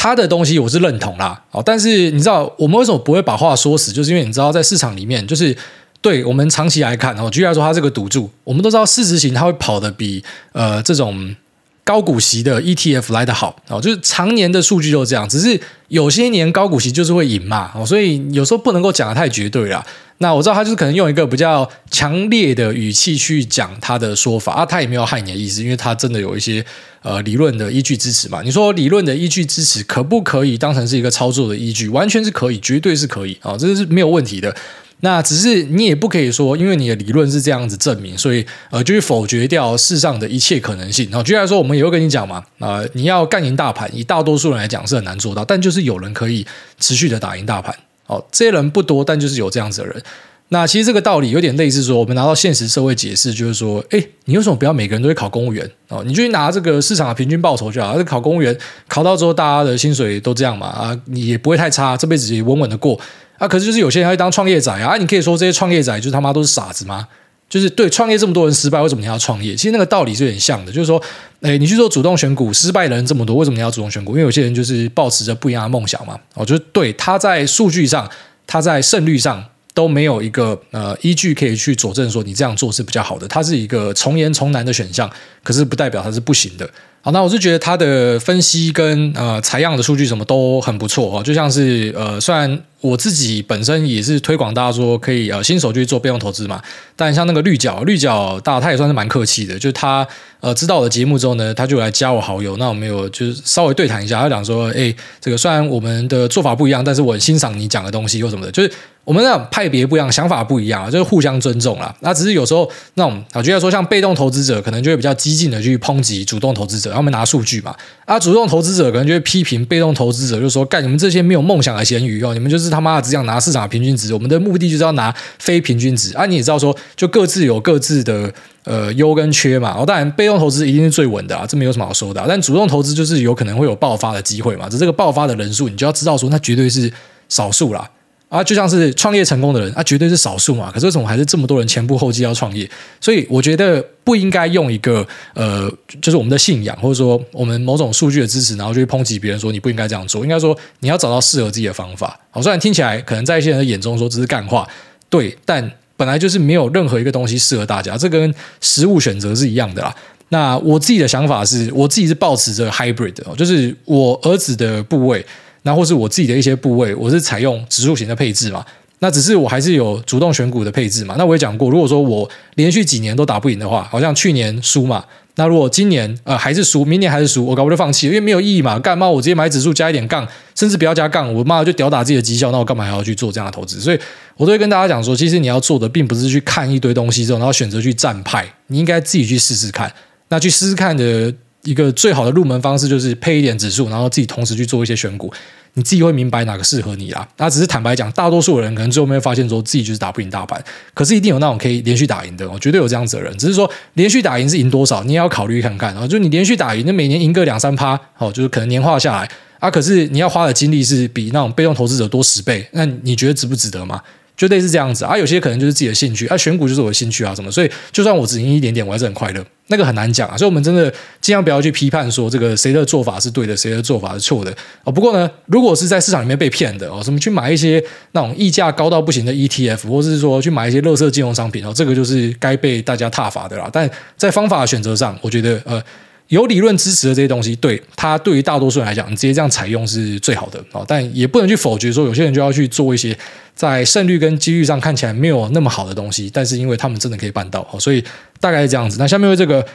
他的东西我是认同啦，哦，但是你知道我们为什么不会把话说死？就是因为你知道在市场里面，就是对我们长期来看，哦，举例来说，他这个赌注，我们都知道市值型它会跑得比呃这种高股息的 ETF 来得好，哦，就是常年的数据就是这样，只是有些年高股息就是会赢嘛，哦，所以有时候不能够讲得太绝对啦。那我知道他就是可能用一个比较强烈的语气去讲他的说法啊，他也没有害你的意思，因为他真的有一些呃理论的依据支持嘛。你说理论的依据支持可不可以当成是一个操作的依据？完全是可以，绝对是可以啊，这是没有问题的。那只是你也不可以说，因为你的理论是这样子证明，所以呃就去否决掉世上的一切可能性。然后举例来说，我们也会跟你讲嘛，啊、你要干赢大盘，以大多数人来讲是很难做到，但就是有人可以持续的打赢大盘。哦，这些人不多，但就是有这样子的人。那其实这个道理有点类似说，我们拿到现实社会解释，就是说，哎，你为什么不要每个人都会考公务员？哦，你就去拿这个市场的平均报酬就好。了考公务员考到之后，大家的薪水都这样嘛，啊，你也不会太差，这辈子也稳稳的过。啊，可是就是有些人要当创业仔啊，你可以说这些创业仔就是他妈都是傻子吗？就是对创业这么多人失败，为什么你要创业？其实那个道理是有点像的，就是说，哎，你去做主动选股，失败的人这么多，为什么你要主动选股？因为有些人就是抱持着不一样的梦想嘛。哦，就是对他在数据上。他在胜率上都没有一个呃依据可以去佐证说你这样做是比较好的，它是一个从严从难的选项，可是不代表它是不行的。好，那我是觉得他的分析跟呃采样的数据什么都很不错哦，就像是呃虽然。我自己本身也是推广大家说可以呃新手就去做被动投资嘛，但像那个绿角绿角大他也算是蛮客气的，就他呃知道我的节目之后呢，他就来加我好友，那我们有就是稍微对谈一下，他讲说，哎，这个虽然我们的做法不一样，但是我很欣赏你讲的东西或什么的，就是我们那种派别不一样，想法不一样，就是互相尊重啦。那只是有时候那种我觉得说像被动投资者可能就会比较激进的去抨击主动投资者，他们拿数据嘛，啊主动投资者可能就会批评被动投资者，就说干你们这些没有梦想的咸鱼哦，你们就是。他妈的只想拿市场的平均值，我们的目的就是要拿非平均值啊！你也知道说，就各自有各自的呃优跟缺嘛。然后当然，被动投资一定是最稳的啊，这没有什么好说的。但主动投资就是有可能会有爆发的机会嘛。只这个爆发的人数，你就要知道说，那绝对是少数啦。啊，就像是创业成功的人啊，绝对是少数嘛。可是为什么还是这么多人前仆后继要创业？所以我觉得不应该用一个呃，就是我们的信仰或者说我们某种数据的支持，然后就去抨击别人说你不应该这样做。应该说你要找到适合自己的方法。好，虽然听起来可能在一些人的眼中说这是干话，对，但本来就是没有任何一个东西适合大家。这跟食物选择是一样的啦。那我自己的想法是，我自己是抱持着 hybrid 的，就是我儿子的部位。那或是我自己的一些部位，我是采用指数型的配置嘛。那只是我还是有主动选股的配置嘛。那我也讲过，如果说我连续几年都打不赢的话，好像去年输嘛。那如果今年呃还是输，明年还是输，我搞不就放弃，因为没有意义嘛。干嘛我直接买指数加一点杠，甚至不要加杠，我妈就吊打自己的绩效，那我干嘛还要去做这样的投资？所以我都会跟大家讲说，其实你要做的并不是去看一堆东西之后，然后选择去站派，你应该自己去试试看。那去试试看的一个最好的入门方式就是配一点指数，然后自己同时去做一些选股。你自己会明白哪个适合你啦。那只是坦白讲，大多数人可能最后没有发现说自己就是打不赢大盘，可是一定有那种可以连续打赢的，我绝对有这样子的人。只是说连续打赢是赢多少，你也要考虑看看啊。就你连续打赢，那每年赢个两三趴，哦，就是可能年化下来啊，可是你要花的精力是比那种被动投资者多十倍，那你觉得值不值得吗？就类似这样子啊，有些可能就是自己的兴趣啊，选股就是我的兴趣啊，什么，所以就算我只赢一点点，我还是很快乐。那个很难讲啊，所以我们真的尽量不要去批判说这个谁的做法是对的，谁的做法是错的哦。不过呢，如果是在市场里面被骗的哦，什么去买一些那种溢价高到不行的 ETF，或者是说去买一些垃圾金融商品哦，这个就是该被大家踏伐的啦。但在方法选择上，我觉得呃。有理论支持的这些东西，对它对于大多数人来讲，你直接这样采用是最好的啊。但也不能去否决说，有些人就要去做一些在胜率跟几率上看起来没有那么好的东西，但是因为他们真的可以办到，所以大概是这样子。那下面为这个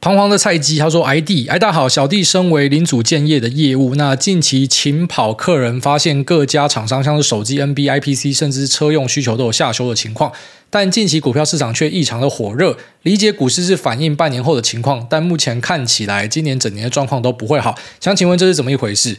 彷徨的菜鸡他说：“挨弟，挨大好，小弟身为零组件业的业务，那近期勤跑客人发现各家厂商像是手机、NB、IPC，甚至车用需求都有下修的情况，但近期股票市场却异常的火热。理解股市是反映半年后的情况，但目前看起来今年整年的状况都不会好。想请问这是怎么一回事？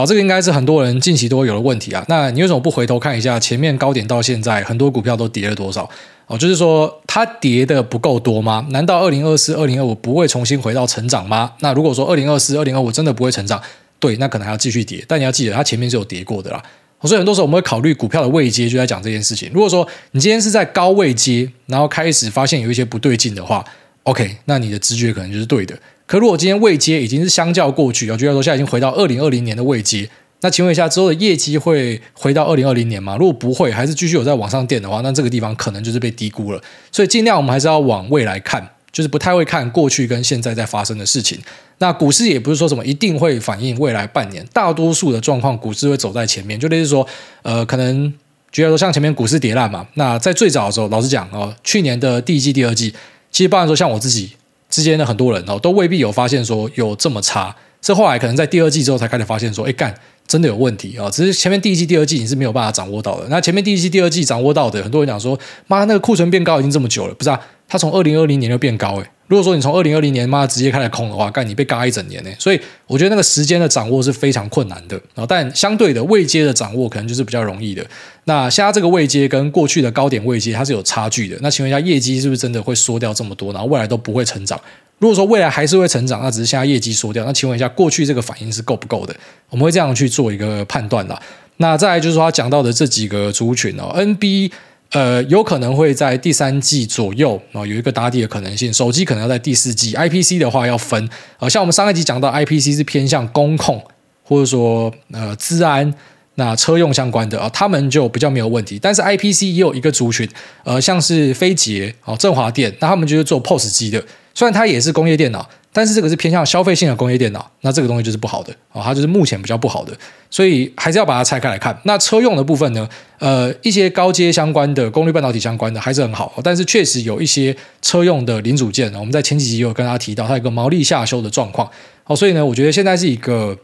好，这个应该是很多人近期都会有的问题啊。那你为什么不回头看一下前面高点到现在，很多股票都跌了多少？”哦，就是说它跌的不够多吗？难道二零二四、二零二五不会重新回到成长吗？那如果说二零二四、二零二五真的不会成长，对，那可能还要继续跌。但你要记得，它前面是有跌过的啦。所以很多时候我们会考虑股票的位阶，就在讲这件事情。如果说你今天是在高位阶，然后开始发现有一些不对劲的话，OK，那你的直觉可能就是对的。可如果今天未接已经是相较过去，我觉得说现在已经回到二零二零年的未接。那请问一下，之后的业绩会回到二零二零年吗？如果不会，还是继续有在往上垫的话，那这个地方可能就是被低估了。所以尽量我们还是要往未来看，就是不太会看过去跟现在在发生的事情。那股市也不是说什么一定会反映未来半年，大多数的状况股市会走在前面。就类似说，呃，可能觉得说像前面股市跌烂嘛，那在最早的时候，老实讲哦，去年的第一季、第二季，其实包含说像我自己之间的很多人哦，都未必有发现说有这么差。是后来可能在第二季之后才开始发现说，哎干。真的有问题啊！只是前面第一季、第二季你是没有办法掌握到的。那前面第一季、第二季掌握到的，很多人讲说，妈，那个库存变高已经这么久了，不是啊？它从二零二零年就变高诶。如果说你从二零二零年妈直接开始空的话，干你被嘎一整年呢。所以我觉得那个时间的掌握是非常困难的。但相对的位阶的掌握可能就是比较容易的。那现在这个位阶跟过去的高点位阶它是有差距的。那请问一下，业绩是不是真的会缩掉这么多，然后未来都不会成长？如果说未来还是会成长，那只是现在业绩缩掉。那请问一下，过去这个反应是够不够的？我们会这样去做一个判断啦。那再来就是说，他讲到的这几个族群哦，NB 呃有可能会在第三季左右啊有一个打底的可能性。手机可能要在第四季，IPC 的话要分。呃，像我们上一集讲到，IPC 是偏向工控或者说呃资安。那车用相关的啊，他们就比较没有问题。但是 IPC 也有一个族群，呃，像是飞捷、哦振华电，那他们就是做 POS 机的。虽然它也是工业电脑，但是这个是偏向消费性的工业电脑，那这个东西就是不好的啊，它就是目前比较不好的。所以还是要把它拆开来看。那车用的部分呢，呃，一些高阶相关的功率半导体相关的还是很好，但是确实有一些车用的零组件，我们在前几集有跟大家提到，它有一个毛利下修的状况。好，所以呢，我觉得现在是一个。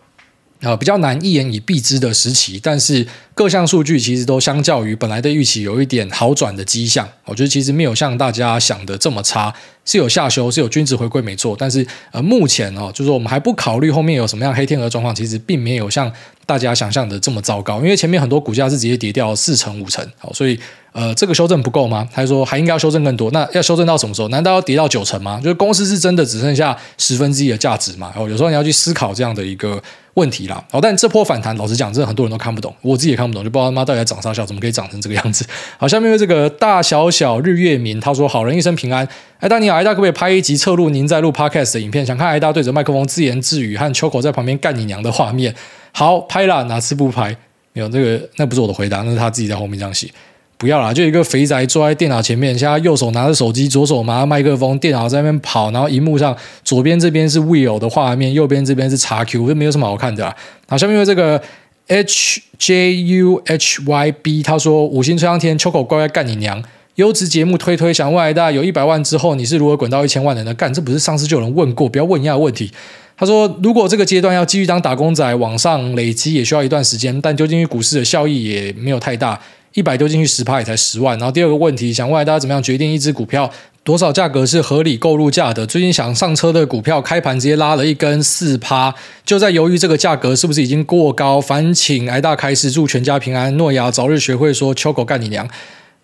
呃，比较难一言以蔽之的时期，但是各项数据其实都相较于本来的预期有一点好转的迹象。我觉得其实没有像大家想的这么差，是有下修，是有均值回归没错。但是呃，目前哦，就是说我们还不考虑后面有什么样黑天鹅状况，其实并没有像大家想象的这么糟糕。因为前面很多股价是直接跌掉四成五成，好，所以呃，这个修正不够吗？还是说还应该要修正更多？那要修正到什么时候？难道要跌到九成吗？就是公司是真的只剩下十分之一的价值吗？哦，有时候你要去思考这样的一个。问题啦，哦，但这波反弹，老实讲，真的很多人都看不懂，我自己也看不懂，就不知道他妈到底在涨啥笑，怎么可以涨成这个样子？好，下面这个大小小日月明，他说：“好人一生平安。”哎，大你好，哎大可不可以拍一集侧录您在录 Podcast 的影片？想看哎大对着麦克风自言自语和秋口在旁边干你娘的画面。好，拍了，哪次不拍？没有这个，那不是我的回答，那是他自己在后面这样写。不要啦，就一个肥宅坐在电脑前面，现在右手拿着手机，左手拿着麦克风，电脑在那边跑，然后荧幕上左边这边是 Will 的画面，右边这边是 XQ，就没有什么好看的啦。好，下面有这个 HJUHYB，他说五星吹上天，秋口乖乖干你娘！优质节目推推，想问大家有一百万之后你是如何滚到一千万的呢？干，这不是上次就有人问过，不要问一样的问题。他说如果这个阶段要继续当打工仔，往上累积也需要一段时间，但丢进去股市的效益也没有太大。一百丢进去十趴也才十万，然后第二个问题，想问大家怎么样决定一只股票多少价格是合理购入价的？最近想上车的股票开盘直接拉了一根四趴，就在犹豫这个价格是不是已经过高？烦请挨大开示，祝全家平安，诺亚早日学会说秋狗干你娘。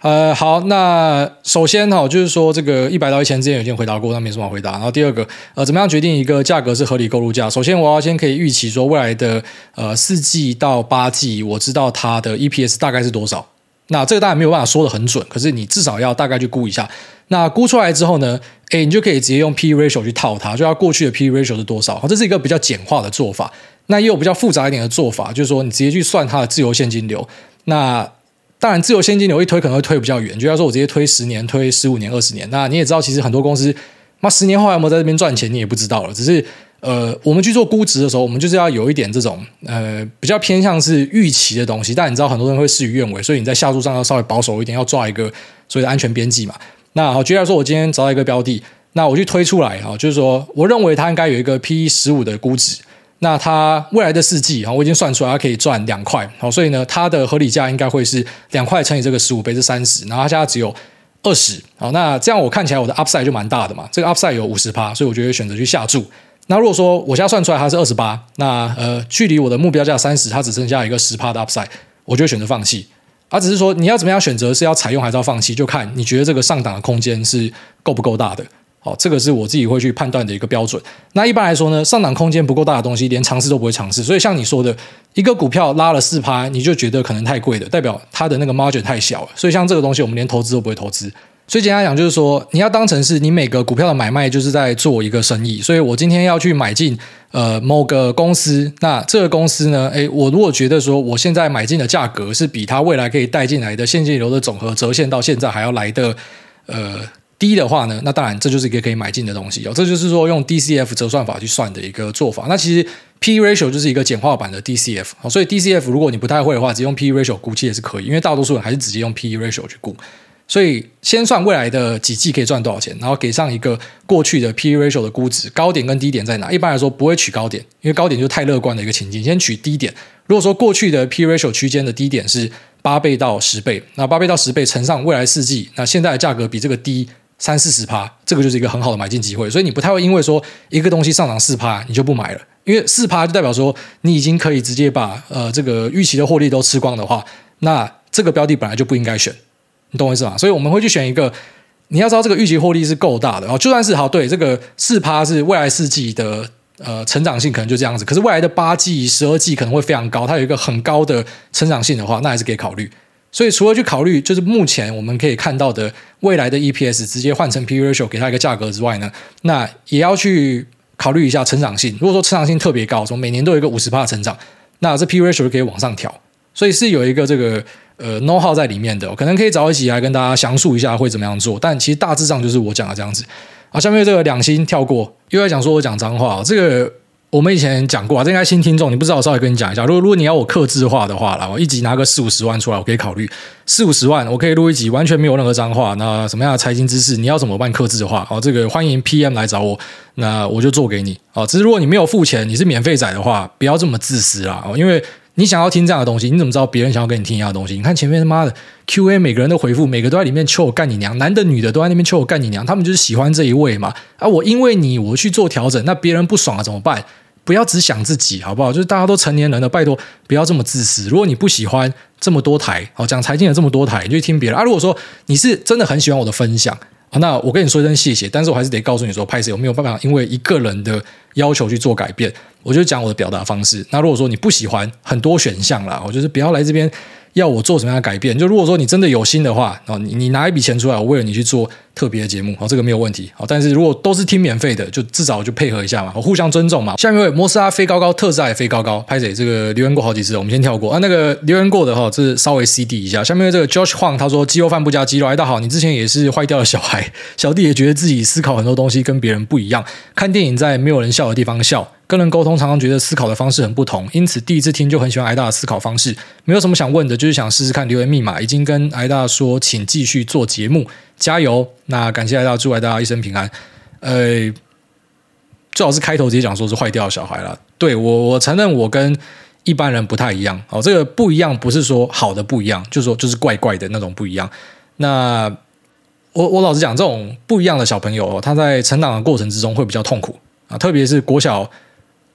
呃，好，那首先哈，就是说这个一百到一千之间已经回答过，那没什么回答。然后第二个，呃，怎么样决定一个价格是合理购入价？首先，我要先可以预期说未来的呃四季到八季，我知道它的 EPS 大概是多少。那这个当然没有办法说得很准，可是你至少要大概去估一下。那估出来之后呢，诶，你就可以直接用 P/E ratio 去套它，就要过去的 P/E ratio 是多少？好这是一个比较简化的做法。那也有比较复杂一点的做法，就是说你直接去算它的自由现金流。那当然，自由现金流一推可能会推比较远，就要说我直接推十年、推十五年、二十年。那你也知道，其实很多公司，那十年后有没有在这边赚钱，你也不知道了。只是。呃，我们去做估值的时候，我们就是要有一点这种呃比较偏向是预期的东西。但你知道很多人会事与愿违，所以你在下注上要稍微保守一点，要抓一个所谓的安全边际嘛。那好，举例来说，我今天找到一个标的，那我去推出来啊，就是说我认为它应该有一个 PE 十五的估值。那它未来的四季啊，我已经算出来，它可以赚两块，好，所以呢，它的合理价应该会是两块乘以这个十五倍是三十，然后它现在只有二十，好，那这样我看起来我的 upside 就蛮大的嘛，这个 upside 有五十趴，所以我觉得选择去下注。那如果说我现在算出来它是二十八，那呃，距离我的目标价三十，它只剩下一个十趴的 upside，我就会选择放弃。而、只是说你要怎么样选择，是要采用还是要放弃，就看你觉得这个上档的空间是够不够大的。好，这个是我自己会去判断的一个标准。那一般来说呢，上涨空间不够大的东西，连尝试都不会尝试。所以像你说的，一个股票拉了四趴，你就觉得可能太贵了，代表它的那个 margin 太小了。所以像这个东西，我们连投资都不会投资。所以简单讲，就是说你要当成是你每个股票的买卖，就是在做一个生意。所以我今天要去买进呃某个公司，那这个公司呢，诶，我如果觉得说我现在买进的价格是比它未来可以带进来的现金流的总和折现到现在还要来的呃。低的话呢，那当然这就是一个可以买进的东西哦。这就是说用 DCF 折算法去算的一个做法。那其实 P/E ratio 就是一个简化版的 DCF。所以 DCF 如果你不太会的话，只用 P/E ratio 估计也是可以，因为大多数人还是直接用 P/E ratio 去估。所以先算未来的几季可以赚多少钱，然后给上一个过去的 P/E ratio 的估值，高点跟低点在哪？一般来说不会取高点，因为高点就太乐观的一个情境。先取低点。如果说过去的 P/E ratio 区间的低点是八倍到十倍，那八倍到十倍乘上未来四季，那现在的价格比这个低。三四十趴，这个就是一个很好的买进机会，所以你不太会因为说一个东西上涨四趴，你就不买了，因为四趴就代表说你已经可以直接把呃这个预期的获利都吃光的话，那这个标的本来就不应该选，你懂我意思吗？所以我们会去选一个，你要知道这个预期获利是够大的，然后就算是好对这个四趴是未来四季的呃成长性可能就这样子，可是未来的八季、十二季可能会非常高，它有一个很高的成长性的话，那还是可以考虑。所以，除了去考虑就是目前我们可以看到的未来的 EPS 直接换成 P/E ratio 给它一个价格之外呢，那也要去考虑一下成长性。如果说成长性特别高，说每年都有一个五十趴的成长，那这 P/E ratio 就可以往上调。所以是有一个这个呃 know how 在里面的，可能可以早一起来跟大家详述一下会怎么样做。但其实大致上就是我讲的这样子。好，下面这个两星跳过，又在讲说我讲脏话，这个。我们以前讲过啊，这应该新听众，你不知道，我稍微跟你讲一下。如果如果你要我克制化的话啦，我一集拿个四五十万出来，我可以考虑四五十万，我可以录一集完全没有任何脏话。那什么样的财经知识，你要怎么办克制化？哦，这个欢迎 PM 来找我，那我就做给你。哦，只是如果你没有付钱，你是免费仔的话，不要这么自私啦。哦，因为你想要听这样的东西，你怎么知道别人想要跟你听一样的东西？你看前面他妈的 QA，每个人都回复，每个都在里面求我干你娘，男的女的都在那边求我干你娘，他们就是喜欢这一位嘛。啊，我因为你我去做调整，那别人不爽了怎么办？不要只想自己，好不好？就是大家都成年人了，拜托不要这么自私。如果你不喜欢这么多台，好讲财经的这么多台，你就听别人啊。如果说你是真的很喜欢我的分享，那我跟你说一声谢谢。但是我还是得告诉你说，拍摄有没有办法因为一个人的要求去做改变？我就讲我的表达方式。那如果说你不喜欢很多选项啦，我就是不要来这边。要我做什么样的改变？就如果说你真的有心的话，哦，你你拿一笔钱出来，我为了你去做特别的节目，哦，这个没有问题，好，但是如果都是听免费的，就至少就配合一下嘛，互相尊重嘛。下面一位摩斯拉飞高高，特斯拉也飞高高，拍谢这个留言过好几次，我们先跳过啊。那个留言过的哈，这稍微 CD 一下。下面这个 Josh Huang 他说鸡肉饭不加鸡肉，哎，大好，你之前也是坏掉的小孩，小弟也觉得自己思考很多东西跟别人不一样，看电影在没有人笑的地方笑。跟人沟通，常常觉得思考的方式很不同，因此第一次听就很喜欢挨大的思考方式。没有什么想问的，就是想试试看留言密码。已经跟挨大说，请继续做节目，加油！那感谢大家，祝大家一生平安。呃，最好是开头直接讲说是坏掉的小孩了。对，我，我承认我跟一般人不太一样。哦，这个不一样不是说好的不一样，就是说就是怪怪的那种不一样。那我我老实讲，这种不一样的小朋友，他在成长的过程之中会比较痛苦啊，特别是国小。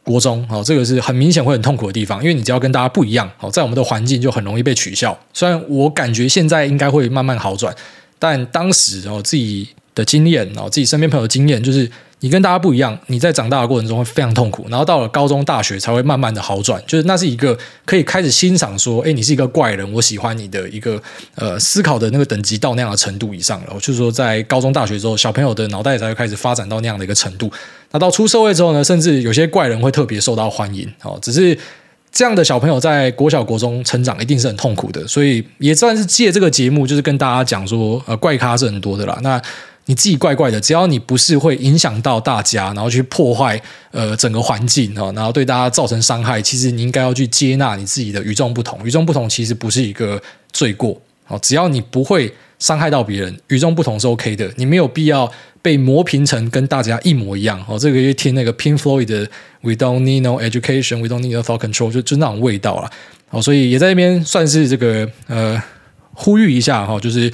国中，哦，这个是很明显会很痛苦的地方，因为你只要跟大家不一样，哦，在我们的环境就很容易被取笑。虽然我感觉现在应该会慢慢好转，但当时哦自己的经验，哦自己身边朋友的经验就是。你跟大家不一样，你在长大的过程中会非常痛苦，然后到了高中、大学才会慢慢的好转。就是那是一个可以开始欣赏说，哎，你是一个怪人，我喜欢你的一个呃思考的那个等级到那样的程度以上了。就是说，在高中、大学之后，小朋友的脑袋才会开始发展到那样的一个程度。那到出社会之后呢，甚至有些怪人会特别受到欢迎。哦，只是这样的小朋友在国小、国中成长一定是很痛苦的，所以也算是借这个节目，就是跟大家讲说，呃，怪咖是很多的啦。那你自己怪怪的，只要你不是会影响到大家，然后去破坏呃整个环境啊，然后对大家造成伤害，其实你应该要去接纳你自己的与众不同。与众不同其实不是一个罪过，只要你不会伤害到别人，与众不同是 OK 的，你没有必要被磨平成跟大家一模一样。哦，这个月听那个 Pink Floyd 的 We don't need no education, we don't need no thought control，就就那种味道了。哦，所以也在那边算是这个呃呼吁一下哈，就是。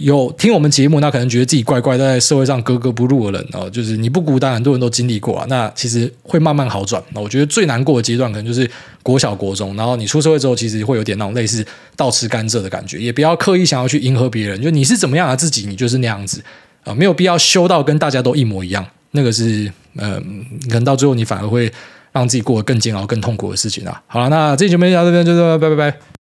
有听我们节目，那可能觉得自己怪怪，在社会上格格不入的人哦，就是你不孤单，很多人都经历过啊。那其实会慢慢好转。那我觉得最难过的阶段，可能就是国小、国中，然后你出社会之后，其实会有点那种类似倒吃甘蔗的感觉。也不要刻意想要去迎合别人，就你是怎么样的自己，你就是那样子啊，没有必要修到跟大家都一模一样。那个是嗯、呃，可能到最后你反而会让自己过得更煎熬、更痛苦的事情啊。好了，那这期节目就到这边，就这，拜拜拜。